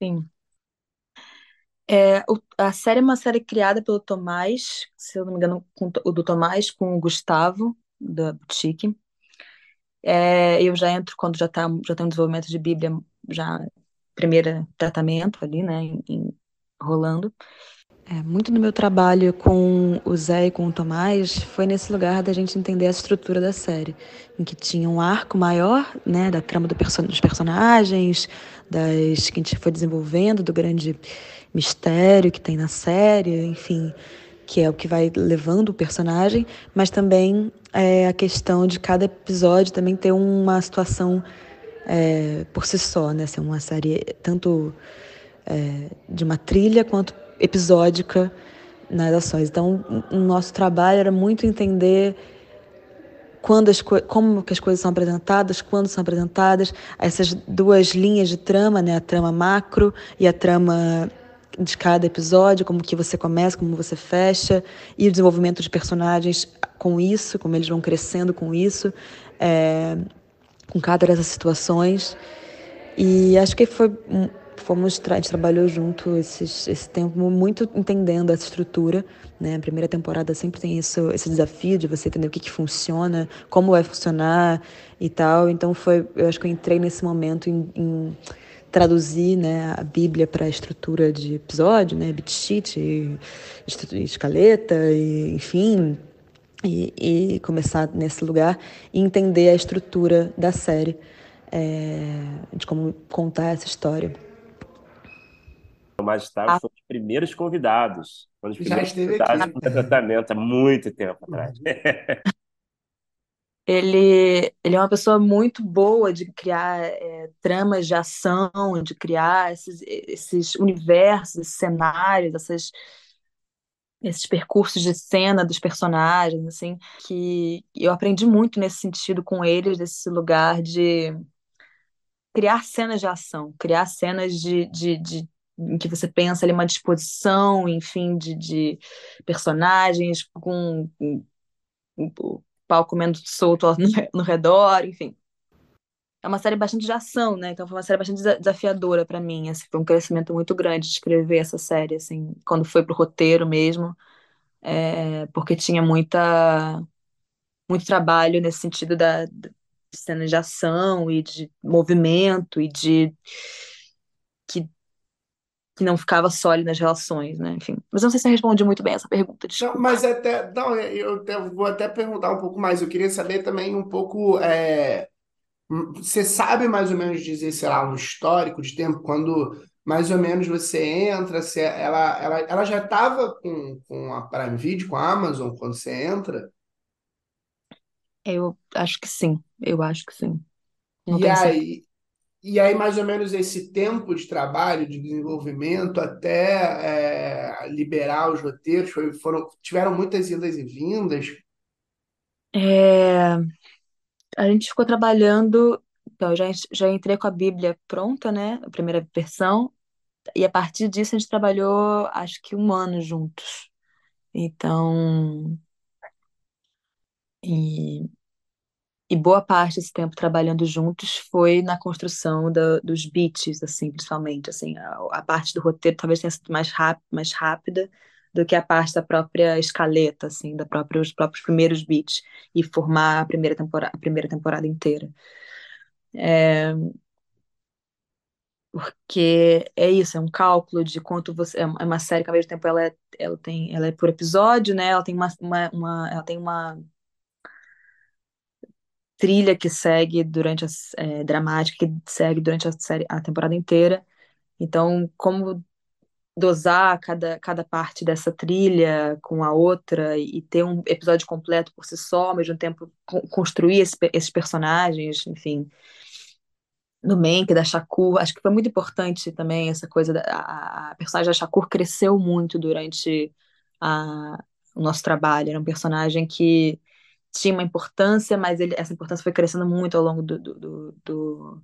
Sim. É, o- a série é uma série criada pelo Tomás, se eu não me engano, com, o do Tomás com o Gustavo, da Boutique. É, eu já entro quando já tá, já tem um desenvolvimento de Bíblia, já primeiro tratamento ali, né, em, em, rolando. É, muito do meu trabalho com o Zé e com o Tomás foi nesse lugar da gente entender a estrutura da série, em que tinha um arco maior, né, da trama do perso dos personagens, das que a gente foi desenvolvendo, do grande mistério que tem na série, enfim, que é o que vai levando o personagem, mas também é, a questão de cada episódio também ter uma situação é, por si só, né? Ser uma série tanto é, de uma trilha quanto episódica nas ações. Então, o nosso trabalho era muito entender quando as como que as coisas são apresentadas, quando são apresentadas, essas duas linhas de trama, né? A trama macro e a trama de cada episódio, como que você começa, como você fecha, e o desenvolvimento de personagens com isso, como eles vão crescendo com isso, é, com cada dessas situações. E acho que foi fomos a gente trabalhou junto esses, esse tempo muito entendendo essa estrutura né a primeira temporada sempre tem isso esse desafio de você entender o que, que funciona como vai funcionar e tal então foi eu acho que eu entrei nesse momento em, em traduzir né, a Bíblia para a estrutura de episódio, né, beat sheet, escaleta, e, enfim, e, e, começar nesse lugar e entender a estrutura da série, é, de como contar essa história. O Magistrado ah. foi os primeiros convidados. Foi os primeiros Já esteve convidados aqui. tratamento há muito tempo atrás. [LAUGHS] Ele, ele é uma pessoa muito boa de criar é, tramas de ação, de criar esses, esses universos, esses cenários, essas, esses percursos de cena dos personagens, assim, que eu aprendi muito nesse sentido com eles, desse lugar de criar cenas de ação, criar cenas de, de, de em que você pensa ali uma disposição, enfim, de, de personagens com, com pau comendo solto no, no redor, enfim. É uma série bastante de ação, né? Então foi uma série bastante desafiadora para mim, assim, foi um crescimento muito grande de escrever essa série, assim, quando foi pro roteiro mesmo, é, porque tinha muita muito trabalho nesse sentido da, da cenas de ação e de movimento e de que que não ficava só ali nas relações, né? Enfim. Mas eu não sei se eu respondi muito bem essa pergunta, desculpa. Não, mas até, não, eu até, vou até perguntar um pouco mais. Eu queria saber também um pouco. É, você sabe mais ou menos dizer, sei lá, um histórico de tempo, quando mais ou menos você entra, se ela, ela, ela já estava com, com a Prime Video, com a Amazon, quando você entra? Eu acho que sim, eu acho que sim. Não e aí, e aí, mais ou menos, esse tempo de trabalho, de desenvolvimento, até é, liberar os roteiros, foi, foram, tiveram muitas idas e vindas. É, a gente ficou trabalhando. Então, eu já, já entrei com a Bíblia pronta, né? A primeira versão. e a partir disso a gente trabalhou, acho que um ano juntos. Então, e, e boa parte desse tempo trabalhando juntos foi na construção dos beats, assim, principalmente, assim, a, a, parte do roteiro talvez tenha sido mais, ráp, mais rápida do que a parte da própria escaleta, assim, da própria, os próprios primeiros beats e formar a primeira temporada, a primeira temporada inteira. É, porque é isso, é um cálculo de quanto você é uma série que ao mesmo tempo ela é, ela tem ela é por episódio, né? Ela tem uma, uma, uma ela tem uma trilha que segue durante a é, dramática que segue durante a série a temporada inteira. Então, como dosar cada, cada parte dessa trilha com a outra e, ter um episódio completo por si só, ao mesmo tempo construir esse, esses personagens, enfim no Mank, da Shakur, acho que foi muito importante também essa coisa, da, a, a personagem da Shakur cresceu muito durante a, o nosso trabalho, era um personagem que tinha uma importância, mas ele, essa importância foi crescendo muito ao longo do, do, do, do,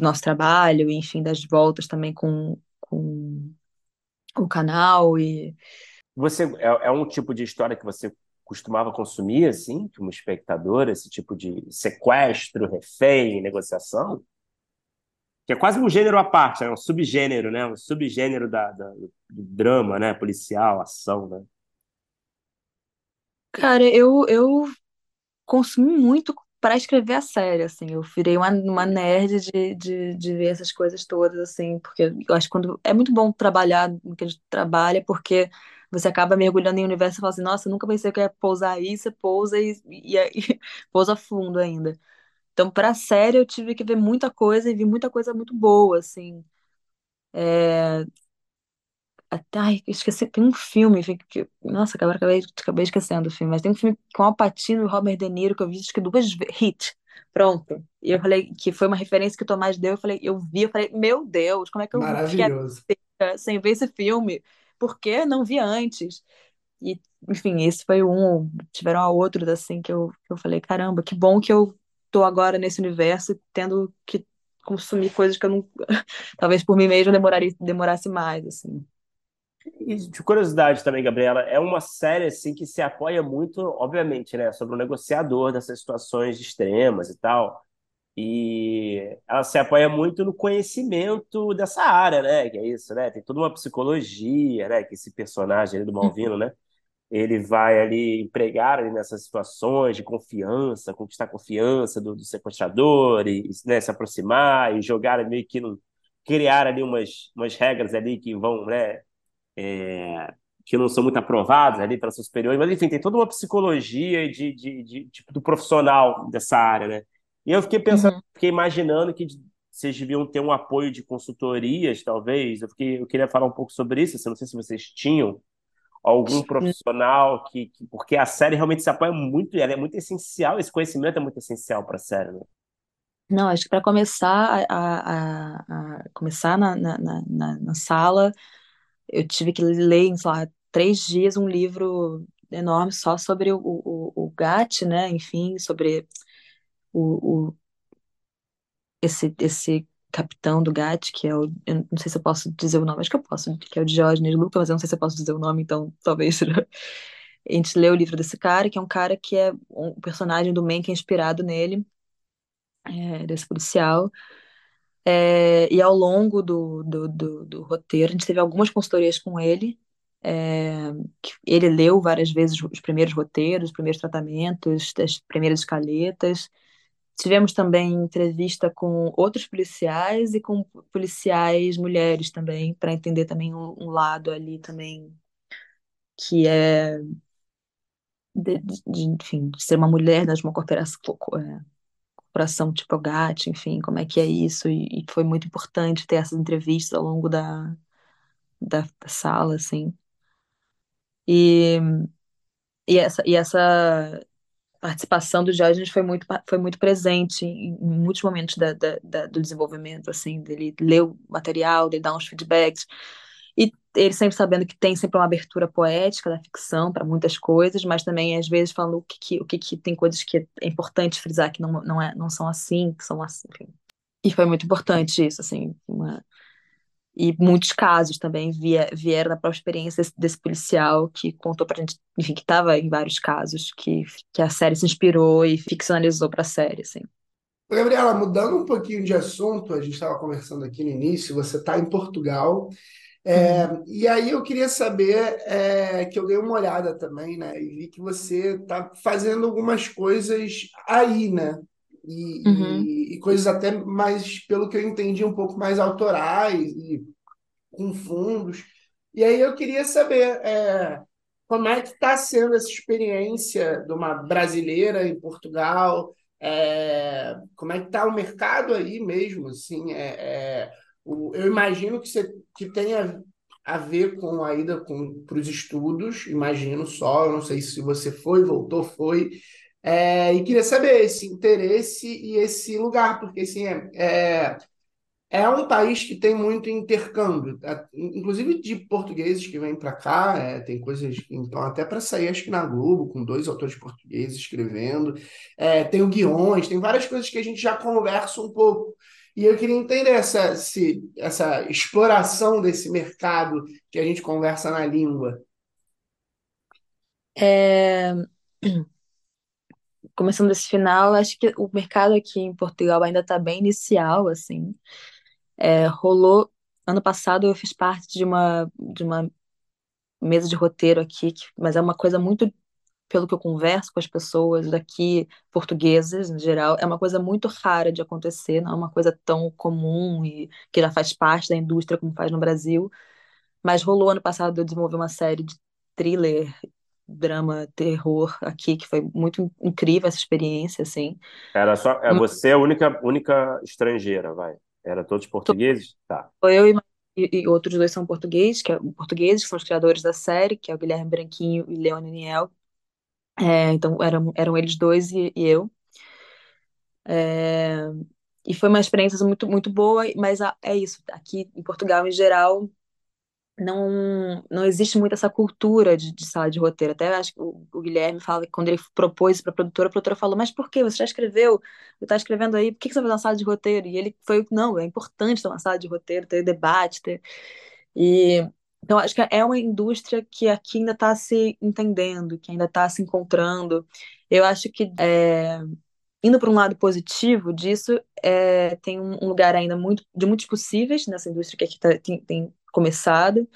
nosso trabalho, e, enfim, das voltas também com, com o canal e... Você é, é um tipo de história que você costumava consumir, assim, como espectador, esse tipo de sequestro, refém, negociação? Que é quase um gênero à parte, é um subgênero, né? Um subgênero da, da, do drama, né? Policial, ação, né? Cara, eu, eu consumi muito para escrever a série, assim, eu virei uma, uma nerd de, de, de ver essas coisas todas, assim, porque eu acho que quando é muito bom trabalhar no que a gente trabalha, porque você acaba mergulhando em um universo e fala assim, nossa, nunca pensei que eu ia pousar aí, você pousa e, e, e [LAUGHS] pousa fundo ainda. Então, pra série, eu tive que ver muita coisa e vi muita coisa muito boa, assim. É... Até, ai, esqueci, tem um filme que, nossa, agora acabei, acabei esquecendo o filme, mas tem um filme com Al Pacino e Robert De Niro que eu vi acho que duas vezes, Hit, pronto. E eu falei que foi uma referência que o Tomás deu, eu falei, eu vi, eu falei, meu Deus, como é que eu Maravilhoso. sem ver esse filme? Por que não vi antes? E, enfim, esse foi um, tiveram a outro, assim, que eu, que eu falei, caramba, que bom que eu tô agora nesse universo, tendo que consumir coisas que eu não, [LAUGHS] talvez por mim mesmo demoraria, demorasse mais, assim. E de curiosidade também, Gabriela, é uma série assim que se apoia muito, obviamente, né, sobre o negociador dessas situações extremas e tal. E ela se apoia muito no conhecimento dessa área, né? Que é isso, né? Tem toda uma psicologia, né? Que esse personagem ali do Malvino, né? Ele vai ali empregar ali nessas situações de confiança, conquistar a confiança do, do sequestrador e né, se aproximar e jogar meio que no, criar ali umas, umas regras ali que vão, né? É, que não são muito aprovadas ali pelas seus superiores, mas enfim, tem toda uma psicologia de, de, de, tipo, do profissional dessa área, né? E eu fiquei pensando, uhum. fiquei imaginando que vocês deviam ter um apoio de consultorias, talvez. Eu, fiquei, eu queria falar um pouco sobre isso. Eu não sei se vocês tinham algum profissional que, que, porque a série realmente se apoia muito, ela é muito essencial, esse conhecimento é muito essencial para a série. Né? Não, acho que para começar a, a, a, começar na, na, na, na, sala, eu tive que ler em, lá, três dias um livro enorme só sobre o, o, o GAT, né? Enfim, sobre o, o, esse, esse capitão do GAT, que é o. Eu não sei se eu posso dizer o nome, acho que eu posso, que é o Diógenes Luca, mas eu não sei se eu posso dizer o nome, então talvez. [LAUGHS] a gente lê o livro desse cara, que é um cara que é um personagem do Man que é inspirado nele, é, desse policial. É, e ao longo do, do, do, do, roteiro, a gente teve algumas consultorias com ele. É, ele leu várias vezes os primeiros roteiros, os primeiros tratamentos, as primeiras escaletas. Tivemos também entrevista com outros policiais e com policiais mulheres também, para entender também um, um, lado ali também que é de, de, enfim, de ser uma mulher né, de uma corporação, corporação tipo GAT, enfim, como é que é isso, e, e, foi muito importante ter essas entrevistas ao longo da, da, da sala, assim. E, e essa, e essa participação do Diógenes foi muito, foi muito presente em, muitos momentos da, da, da, do desenvolvimento, assim, dele ler o material, dele dar uns feedbacks, e ele sempre sabendo que tem sempre uma abertura poética da ficção para muitas coisas, mas também às vezes falando o que, que o que, que, tem coisas que é importante frisar que não, não, é, não são assim, que são assim. E foi muito importante isso, assim, uma, E muitos casos também via, vieram da própria experiência desse, desse policial que contou pra gente, enfim, que estava em vários casos, que, que a série se inspirou e ficcionalizou para a série, assim. Gabriela, mudando um pouquinho de assunto, a gente estava conversando aqui no início, você está em Portugal, é, Uhum. e aí eu queria saber, é, que eu dei uma olhada também, né, e vi que você está fazendo algumas coisas aí, né, Uhum. e, e- e coisas até mais, pelo que eu entendi, um pouco mais autorais e com fundos. E aí eu queria saber, é, como é que está sendo essa experiência de uma brasileira em Portugal? É, como é que está o mercado aí mesmo? Assim, é, é, eu imagino que, você, que tenha a ver com a ida para os estudos, imagino só, eu não sei se você foi, voltou, foi. É, e queria saber esse interesse e esse lugar, porque assim, é, é é um país que tem muito intercâmbio, tá? inclusive de portugueses que vêm para cá, é, tem coisas, então até para sair, acho que na Globo, com dois autores portugueses escrevendo, é, tem o Guiões, tem várias coisas que a gente já conversa um pouco. E eu queria entender essa, se, essa exploração desse mercado que a gente conversa na língua. É, [CLEARS THROAT] começando desse final, acho que o mercado aqui em Portugal ainda está bem inicial, assim. É, rolou ano passado eu fiz parte de uma de uma mesa de roteiro aqui, que- mas é uma coisa muito pelo que eu converso com as pessoas daqui, portuguesas em geral, é uma coisa muito rara de acontecer, não é uma coisa tão comum e que já faz parte da indústria como faz no Brasil. Mas rolou ano passado eu desenvolver uma série de thriller, drama, terror aqui, que foi muito incrível essa experiência, assim. Era só, é você a única, única estrangeira, vai. Era todos portugueses? Tá. Eu e, e, e outros dois são portugueses, que é, portugueses, que são os criadores da série, que é o Guilherme Branquinho e Leone Niel. É, então eram, eram eles dois e, e eu. É, e foi uma experiência muito, muito boa, mas é isso. Aqui em Portugal, em geral, não, não existe muito essa cultura de, de sala de roteiro. Até acho que o, o Guilherme fala que quando ele propôs para a produtora, a produtora falou: Mas por quê? Você já escreveu? Você está escrevendo aí, por que que você vai fazer uma sala de roteiro? E ele foi: Não, é importante ter uma sala de roteiro, ter debate. Ter... E, então, acho que é uma indústria que aqui ainda está se entendendo, que ainda está se encontrando. Eu acho que, é, indo para um lado positivo disso, é, tem um lugar ainda muito, de muitos possíveis nessa indústria que aqui tá- tem, tem começado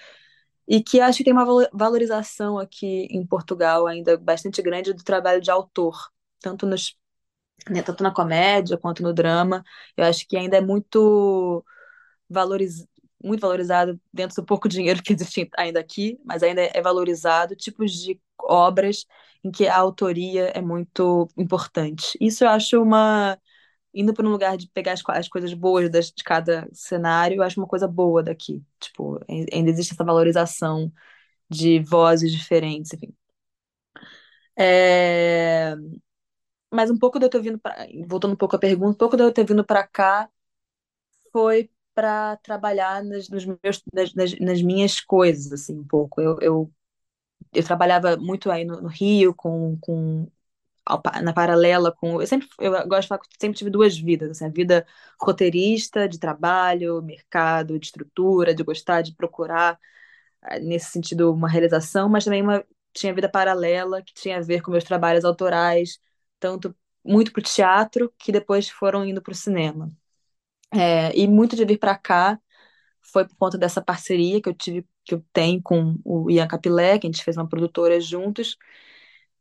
e que acho que tem uma valo- valorização aqui em Portugal ainda bastante grande do trabalho de autor, tanto nos, né, tanto na comédia quanto no drama. Eu acho que ainda é muito valoriz, muito valorizado dentro do pouco dinheiro que existe [LAUGHS] ainda aqui, mas ainda é valorizado tipos de obras em que a autoria é muito importante. Isso eu acho uma indo para um lugar de pegar as, as coisas boas das, de cada cenário, eu acho uma coisa boa daqui. Tipo, ainda existe essa valorização de vozes diferentes, enfim. É... Mas um pouco de eu ter vindo pra... voltando um pouco à pergunta, um pouco de eu ter vindo para cá foi para trabalhar nas, nos meus, nas, nas, nas, minhas coisas, assim, um pouco. Eu, eu, eu trabalhava muito aí no, no Rio com, com na paralela com. Eu sempre eu gosto de falar que sempre tive duas vidas, assim, a vida roteirista, de trabalho, mercado, de estrutura, de gostar de procurar, nesse sentido, uma realização, mas também uma, tinha vida paralela que tinha a ver com meus trabalhos autorais, tanto muito para o teatro, que depois foram indo para o cinema. É, e muito de vir para cá foi por conta dessa parceria que eu tive, que eu tenho com o Ian Capilé, que a gente fez uma produtora juntos.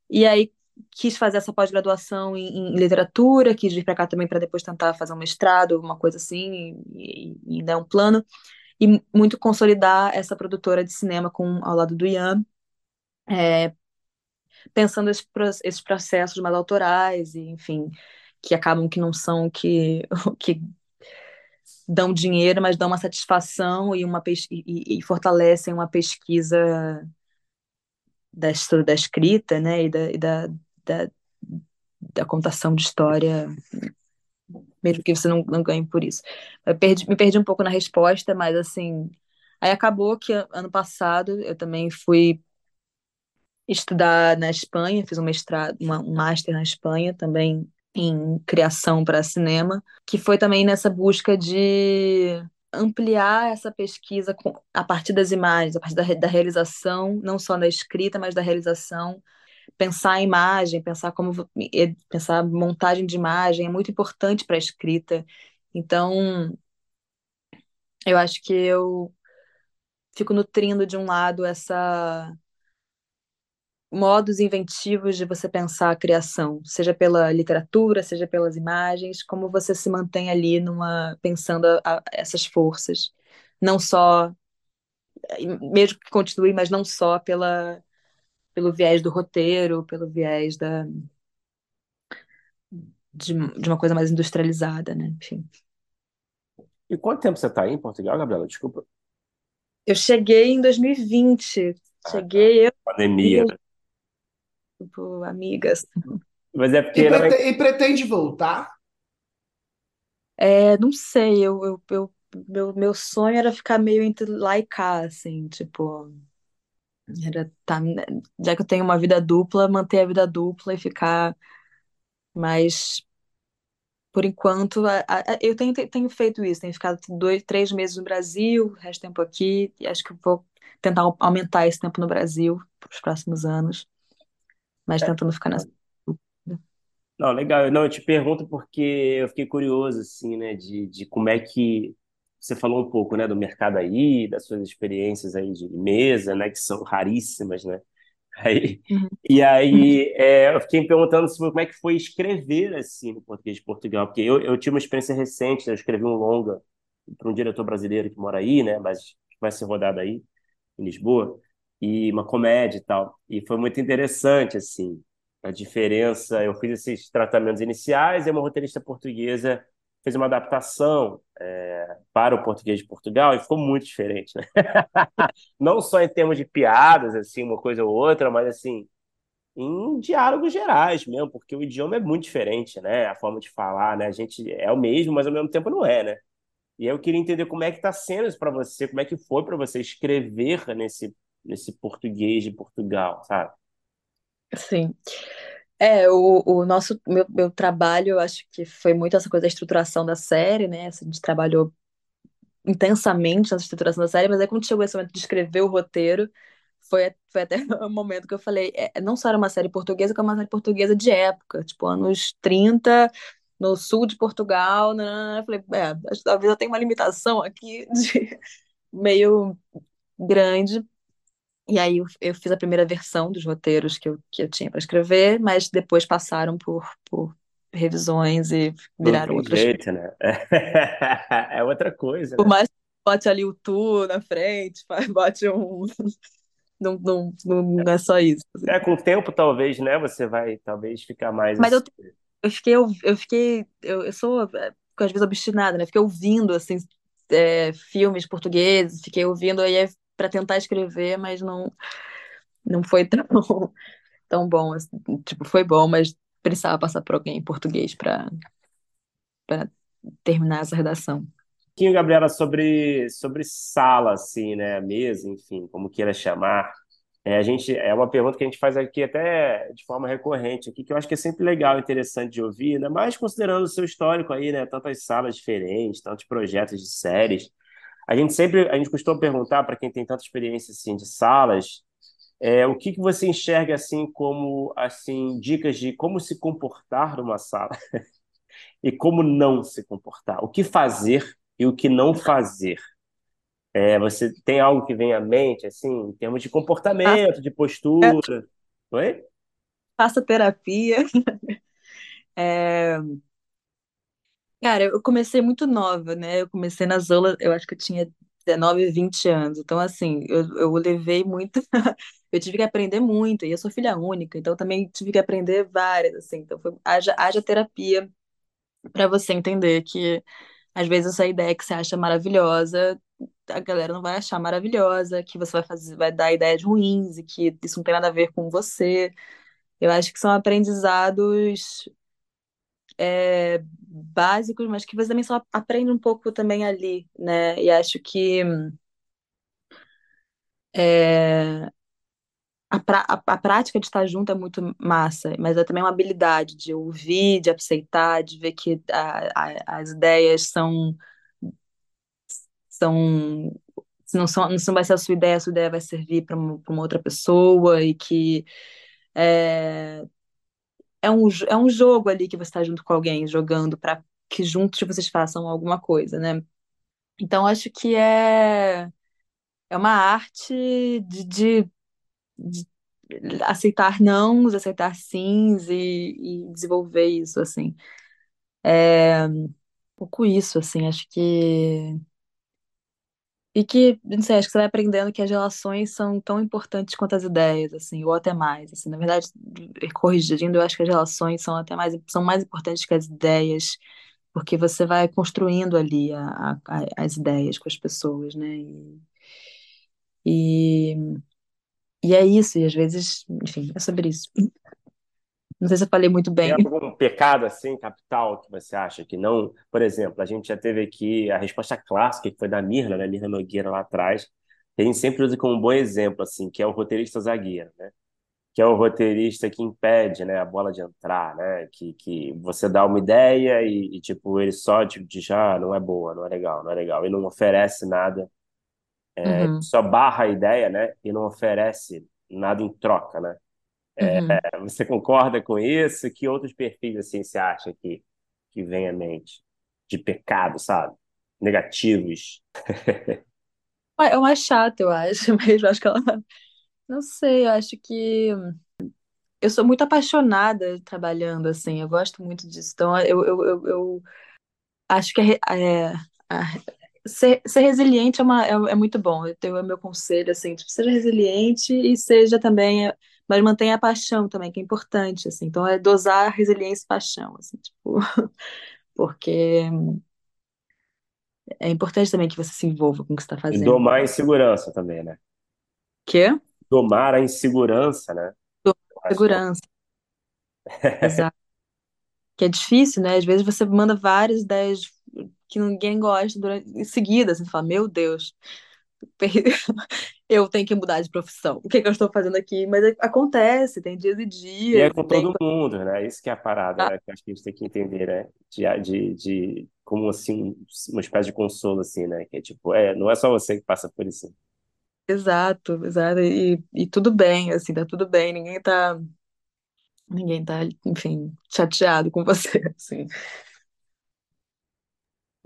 E aí quis fazer essa pós-graduação em, em, literatura, quis vir para cá também para depois tentar fazer um mestrado, uma coisa assim, e, e dar um plano, e muito consolidar essa produtora de cinema com ao lado do Ian, é, pensando esses, esses processos mais autorais, e enfim, que acabam que não são que, [LAUGHS] que dão dinheiro, mas dão uma satisfação e, uma e, e fortalecem uma pesquisa da, da escrita, né, e da, e da, da, da contação de história, mesmo que você não, não ganhe por isso. Eu perdi, me perdi um pouco na resposta, mas assim, aí acabou que ano passado eu também fui estudar na Espanha, fiz um mestrado, uma, um master na Espanha também em criação para cinema, que foi também nessa busca de ampliar essa pesquisa a partir das imagens, a partir da, da realização, não só da escrita, mas da realização, pensar a imagem, pensar como pensar montagem de imagem é muito importante para a escrita. Então, eu acho que eu fico nutrindo de um lado essa modos inventivos de você pensar a criação, seja pela literatura, seja pelas imagens, como você se mantém ali numa pensando a, a, essas forças, não só mesmo que continue, mas não só pela pelo viés do roteiro, pelo viés da de, de uma coisa mais industrializada, né? Enfim. E quanto tempo você está aí em Portugal, Gabriela? Desculpa. Eu cheguei em 2020. Ah, cheguei tá. eu. Pandemia. Né? Tipo, amigas. Mas é porque. E, prete e pretende voltar? É, não sei, eu, eu, eu, meu, meu sonho era ficar meio entre lá e cá, assim, tipo. Era, tá, já que eu tenho uma vida dupla, manter a vida dupla e ficar mais. Por enquanto, a, a, eu tenho, tenho feito isso, tenho ficado dois, três meses no Brasil, o resto do tempo aqui, e acho que vou tentar aumentar esse tempo no Brasil para os próximos anos mas tentando ficar nessa. Não, legal. Não, eu te pergunto porque eu fiquei curioso, assim, né, de, de como é que você falou um pouco, né, do mercado aí, das suas experiências aí de mesa, né, que são raríssimas, né? [LAUGHS] Aí, uhum. E aí é, eu fiquei me perguntando sobre como é que foi escrever assim no português de Portugal, porque eu, eu tive uma experiência recente, né, eu escrevi um longa para um diretor brasileiro que mora aí, né, mas vai ser rodado aí em Lisboa e uma comédia e tal. E foi muito interessante, assim, a diferença. Eu fiz esses tratamentos iniciais e uma roteirista portuguesa fez uma adaptação é, para o português de Portugal e ficou muito diferente, né? [LAUGHS] Não só em termos de piadas, assim, uma coisa ou outra, mas assim, em diálogos gerais mesmo, porque o idioma é muito diferente, né? A forma de falar, né? A gente é o mesmo, mas ao mesmo tempo não é, né? E eu queria entender como é que está sendo isso para você, como é que foi para você escrever nesse nesse português de Portugal, sabe? Sim. É, o, o nosso, meu, meu trabalho, eu acho que foi muito essa coisa da estruturação da série, né? Assim, a gente trabalhou intensamente nessa estruturação da série, mas aí quando chegou esse momento de escrever o roteiro, foi, foi até o [LAUGHS] momento que eu falei, é, não só era uma série portuguesa, como uma série portuguesa de época, tipo, anos 30, no sul de Portugal, né? né, né eu falei, é, talvez eu tenha uma limitação aqui [LAUGHS] de meio grande, e aí eu, eu, fiz a primeira versão dos roteiros que eu, que eu tinha para escrever, mas depois passaram por, por revisões e viraram Não outras jeito, né? [LAUGHS] É outra coisa. Por né? mais que bote ali o tu na frente, [LAUGHS] bote um. Não, não, não é só isso. Assim. É, com o tempo, talvez, né? Você vai talvez ficar mais. Mas eu, assim. eu fiquei, eu fiquei, eu, eu sou é, às vezes obstinada, né? Fiquei ouvindo assim, é, filmes portugueses, fiquei ouvindo, aí para tentar escrever, mas não não foi tão [LAUGHS] tão bom, assim. tipo, foi bom, mas precisava passar por alguém em português para para terminar essa redação. Pouquinho, Gabriela, sobre sobre sala assim, né, mesa, enfim, como queira chamar. É, a gente é uma pergunta que a gente faz aqui até de forma recorrente aqui, que eu acho que é sempre legal, interessante de ouvir, ainda mais considerando o seu histórico aí, né, tantas salas diferentes, tantos projetos de séries. A gente sempre, a gente costuma perguntar para quem tem tanta experiência assim de salas, é, o que, que você enxerga assim como assim dicas de como se comportar numa sala [LAUGHS] e como não se comportar, o que fazer e o que não fazer. É, você tem algo que vem à mente assim em termos de comportamento, de postura? Oi? Faça terapia. [LAUGHS] É, Cara, eu comecei muito nova, né? Eu comecei nas aulas, eu acho que eu tinha 19, 20 anos. Então, assim, eu, eu levei muito. [LAUGHS] eu tive que aprender muito, e eu sou filha única, então também tive que aprender várias, assim. Então, foi, haja, haja terapia para você entender que, às vezes, essa ideia que você acha maravilhosa, a galera não vai achar maravilhosa, que você vai fazer, vai dar ideias ruins e que isso não tem nada a ver com você. Eu acho que são aprendizados é, básicos, mas que você também só aprende um pouco também ali, né? E acho que é, a, pra, a, a, prática de estar junto é muito massa, mas é também uma habilidade de ouvir, de aceitar, de ver que a, a, as ideias são são não, são, não vai ser a sua ideia, a sua ideia vai servir para uma, uma, outra pessoa e que é, é, um, é um jogo ali que você está junto com alguém, jogando para que juntos vocês façam alguma coisa, né? Então, acho que é, é uma arte de, de, de aceitar nãos, aceitar sims e, e desenvolver isso, assim. É um pouco isso, assim, acho que e que, não sei, acho que você vai aprendendo que as relações são tão importantes quanto as ideias, assim, ou até mais, assim. Na verdade, corrigindo, eu acho que as relações são até mais, são mais importantes que as ideias, porque você vai construindo ali a, a, as ideias com as pessoas, né? E, e, e é isso, e às vezes, enfim, é sobre isso. Não sei se eu falei muito bem. Tem algum pecado assim, capital, que você acha que não? Por exemplo, a gente já teve aqui a resposta clássica, que foi da Mirna, né? Mirna Nogueira lá atrás, que a gente sempre usa como um bom exemplo, assim, que é o roteirista zagueiro, né? Que é o roteirista que impede, né, a bola de entrar, né? Que, que você dá uma ideia e, e tipo, ele só tipo, diz, ah, não é boa, não é legal, não é legal. E não oferece nada, é, Uhum, só barra a ideia, né? E não oferece nada em troca, né? Uhum. É, Você concorda com isso? Que outros perfis assim você acha que, que vem à mente? De pecado, sabe? Negativos. É uma chata, eu acho, mesmo. [LAUGHS] Acho que ela. Não sei, eu acho que. Eu sou muito apaixonada trabalhando, assim. Eu gosto muito disso. Então, eu, eu, eu, eu acho que é, é- a- ser, ser resiliente é, uma, é, é muito bom. Eu tenho o meu conselho, assim, tipo, seja resiliente e seja também. Mas mantenha a paixão também, que é importante, assim. Então, é dosar resiliência e paixão, assim, [LAUGHS] tipo. Porque é importante também que você se envolva com o que você está E fazendo. domar a insegurança também, né? Quê? Domar a insegurança, né? Acho que é Segurança. Exato. Que é difícil, né? Às vezes você manda várias ideias que ninguém gosta durante, em seguida, assim, você fala, meu Deus, [LAUGHS] eu tenho que mudar de profissão. O que que eu estou fazendo aqui? Mas é- acontece, tem dias e E é dias, com tem. todo mundo, né? Isso que é a parada, Ah, né? Que acho que a gente tem que entender, né? De, de, de como assim, uma espécie de consolo, assim, né? Que é tipo, é, não é só você que passa por isso. exato, exato. E, e tudo bem, assim, tá tudo bem. Ninguém tá, ninguém tá, enfim, chateado com [LAUGHS] você, assim.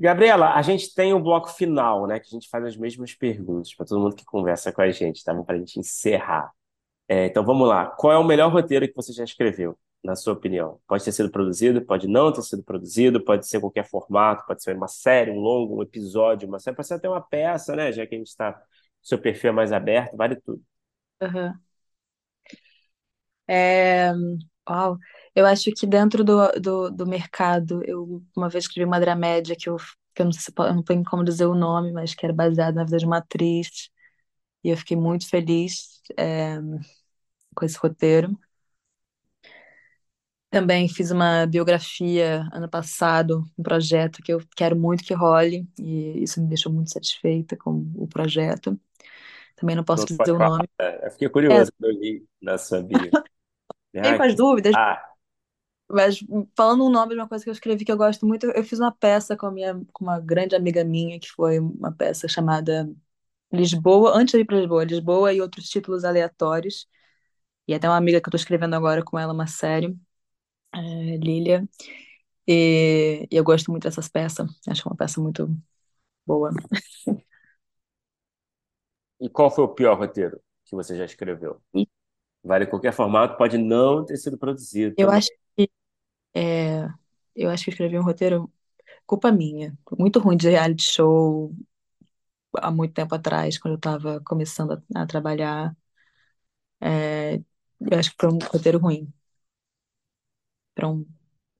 Gabriela, a gente tem o bloco final, né? Que a gente faz as mesmas perguntas para todo mundo que conversa com a gente, tá? Para a gente encerrar. É, então vamos lá. Qual é o melhor roteiro que você já escreveu, na sua opinião? Pode ter sido produzido, pode não ter sido produzido, pode ser qualquer formato, pode ser uma série, um longo, um episódio, uma série, pode ser até uma peça, né? Já que a gente está. Seu perfil é mais aberto, vale tudo. Aham. É, uau. Eu acho que dentro do, do, do mercado, eu uma vez escrevi uma dramédia que eu, que eu não sei se eu não tenho como dizer o nome, mas que era baseada na vida de uma atriz, e eu fiquei muito feliz, é, com esse roteiro. Também fiz uma biografia ano passado, um projeto que eu quero muito que role, e isso me deixou muito satisfeita com o projeto. Também não posso pode dizer o nome. né? Eu fiquei É, curioso quando eu li na sua bio. Fiquei Ah, com as dúvidas, ah, Mas falando um nome de uma coisa que eu escrevi que eu gosto muito, eu fiz uma peça com a minha, com uma grande amiga minha, que foi uma peça chamada Lisboa, antes de ir para Lisboa, Lisboa e outros títulos aleatórios. E até uma amiga que eu estou escrevendo agora com ela uma série, é, Lília. E, e eu gosto muito dessas peças. Acho que é uma peça muito boa. e qual foi o pior roteiro que você já escreveu? Vale qualquer formato, pode não ter sido produzido eu também. acho que é, eu acho que eu escrevi um roteiro culpa minha, muito ruim de reality show há muito tempo atrás, quando eu estava começando a, a trabalhar. É, eu acho que foi um roteiro ruim para um,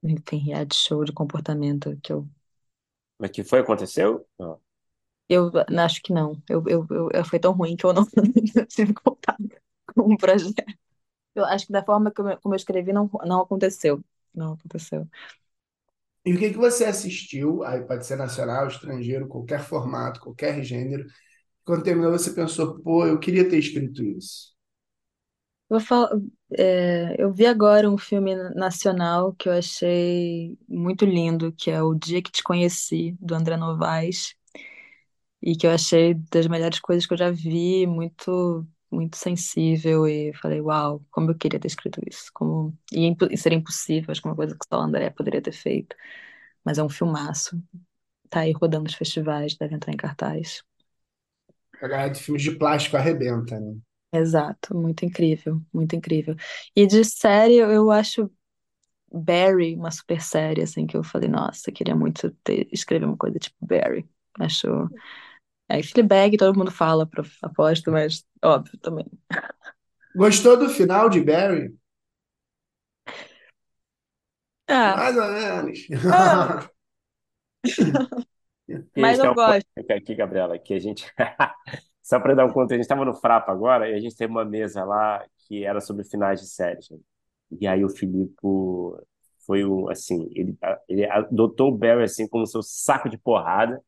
enfim, reality show de comportamento que eu, Mas que foi? Aconteceu? Não. eu acho que não. Eu, eu, eu, eu- foi tão ruim que eu não [LAUGHS] tive contato [LAUGHS] o projeto. Eu acho que da forma como eu, como eu escrevi não, não aconteceu. Não aconteceu. E o que que você assistiu? Aí pode ser nacional, estrangeiro, qualquer formato, qualquer gênero. Quando terminou, você pensou, pô, eu queria ter escrito isso. Eu, vou falar, é, eu vi agora um filme nacional que eu achei muito lindo, que é O Dia que Te Conheci, do André Novaes. e que eu achei das melhores coisas que eu já vi, muito muito sensível e falei, uau, como eu queria ter escrito isso, como e, e seria impossível, acho que uma coisa que só o André poderia ter feito, mas é um filmaço, tá aí rodando os festivais, deve entrar em cartaz. A galera de filmes de plástico arrebenta, né? Exato, muito incrível, muito incrível. E de série, eu acho Barry uma super série, assim, que eu falei, nossa, queria muito ter, escrever uma coisa tipo Barry. Acho. É, Fleabag todo mundo fala, aposto, mas óbvio também. Gostou do final de Barry? Ah, Mais ou menos. Ah. [LAUGHS] mas Esse é eu um gosto. aqui, Gabriela, que a gente. [LAUGHS] Só para dar um conta, a gente estava no Frapa agora e a gente teve uma mesa lá que era sobre finais de séries. né? E aí o Filipe foi o, assim, ele, ele adotou o Barry assim como seu saco de porrada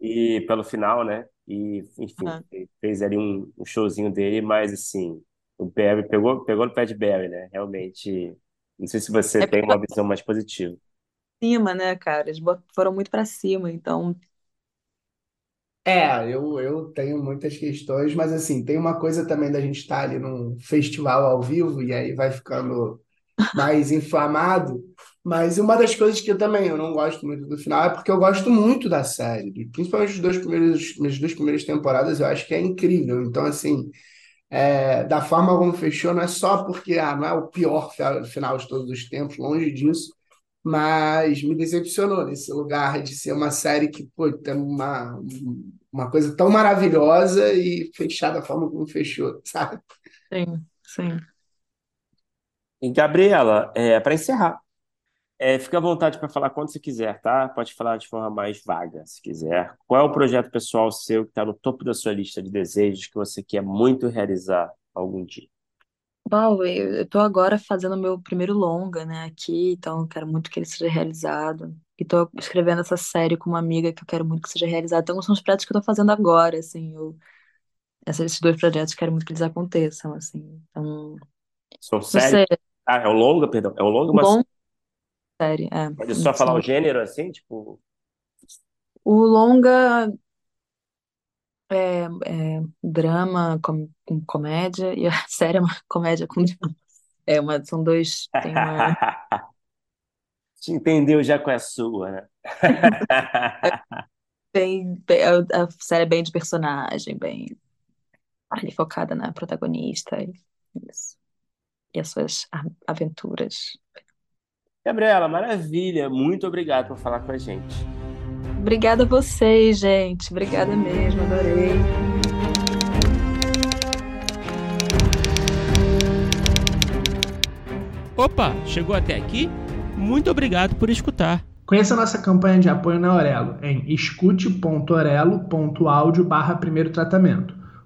e pelo final, né? E, enfim, ele fez ali um, um showzinho dele, mas assim, o Barry pegou, pegou no pé de Barry, né? Realmente, não sei se você É tem uma visão mais positiva. cima, né, cara? Eles foram muito pra cima, então. É, eu, eu tenho muitas questões, mas assim, tem uma coisa também da gente estar ali num festival ao vivo e aí vai ficando mais inflamado. Mas uma das coisas que eu também eu não gosto muito do final é porque eu gosto muito da série, principalmente os dois primeiros, as duas primeiras temporadas, eu acho que é incrível. Então, assim, é, da forma como fechou, não é só porque ah, não é o pior fi- final de todos os tempos, longe disso, mas me decepcionou nesse lugar de ser uma série que, pô, tem uma, uma coisa tão maravilhosa e fechar da forma como fechou, [LAUGHS] sabe? Sim, sim. E Gabriela, é, para encerrar, é, fica à vontade para falar quando você quiser, tá? Pode falar de forma mais vaga, se quiser. Qual é o projeto pessoal seu que está no topo da sua lista de desejos que você quer muito realizar algum dia? Bom, eu tô agora fazendo o meu primeiro longa, né, aqui, então eu quero muito que ele seja realizado. E tô escrevendo essa série com uma amiga que eu quero muito que seja realizada. Então são os projetos que eu tô fazendo agora, assim, eu, esses dois projetos eu quero muito que eles aconteçam, assim. Então, São séries? Ah, é o longa, perdão. É o longa, mas longa série, é. pode só falar o gênero assim, tipo. O longa é, é drama com, com comédia e a [LAUGHS] série é uma comédia com drama. É uma, são dois, tem uma [LAUGHS] Te entendeu já com a sua, né? [LAUGHS] bem, bem- a, série é bem de personagem, bem ali focada na protagonista e isso. E as suas aventuras. Gabriela, maravilha. Muito obrigado por falar com a gente. Obrigada a vocês, gente. Obrigada mesmo, adorei. Opa, chegou até aqui? Muito obrigado por escutar. Conheça a nossa campanha de apoio na Aurelo em escute.orelo.audio barra primeiro tratamento.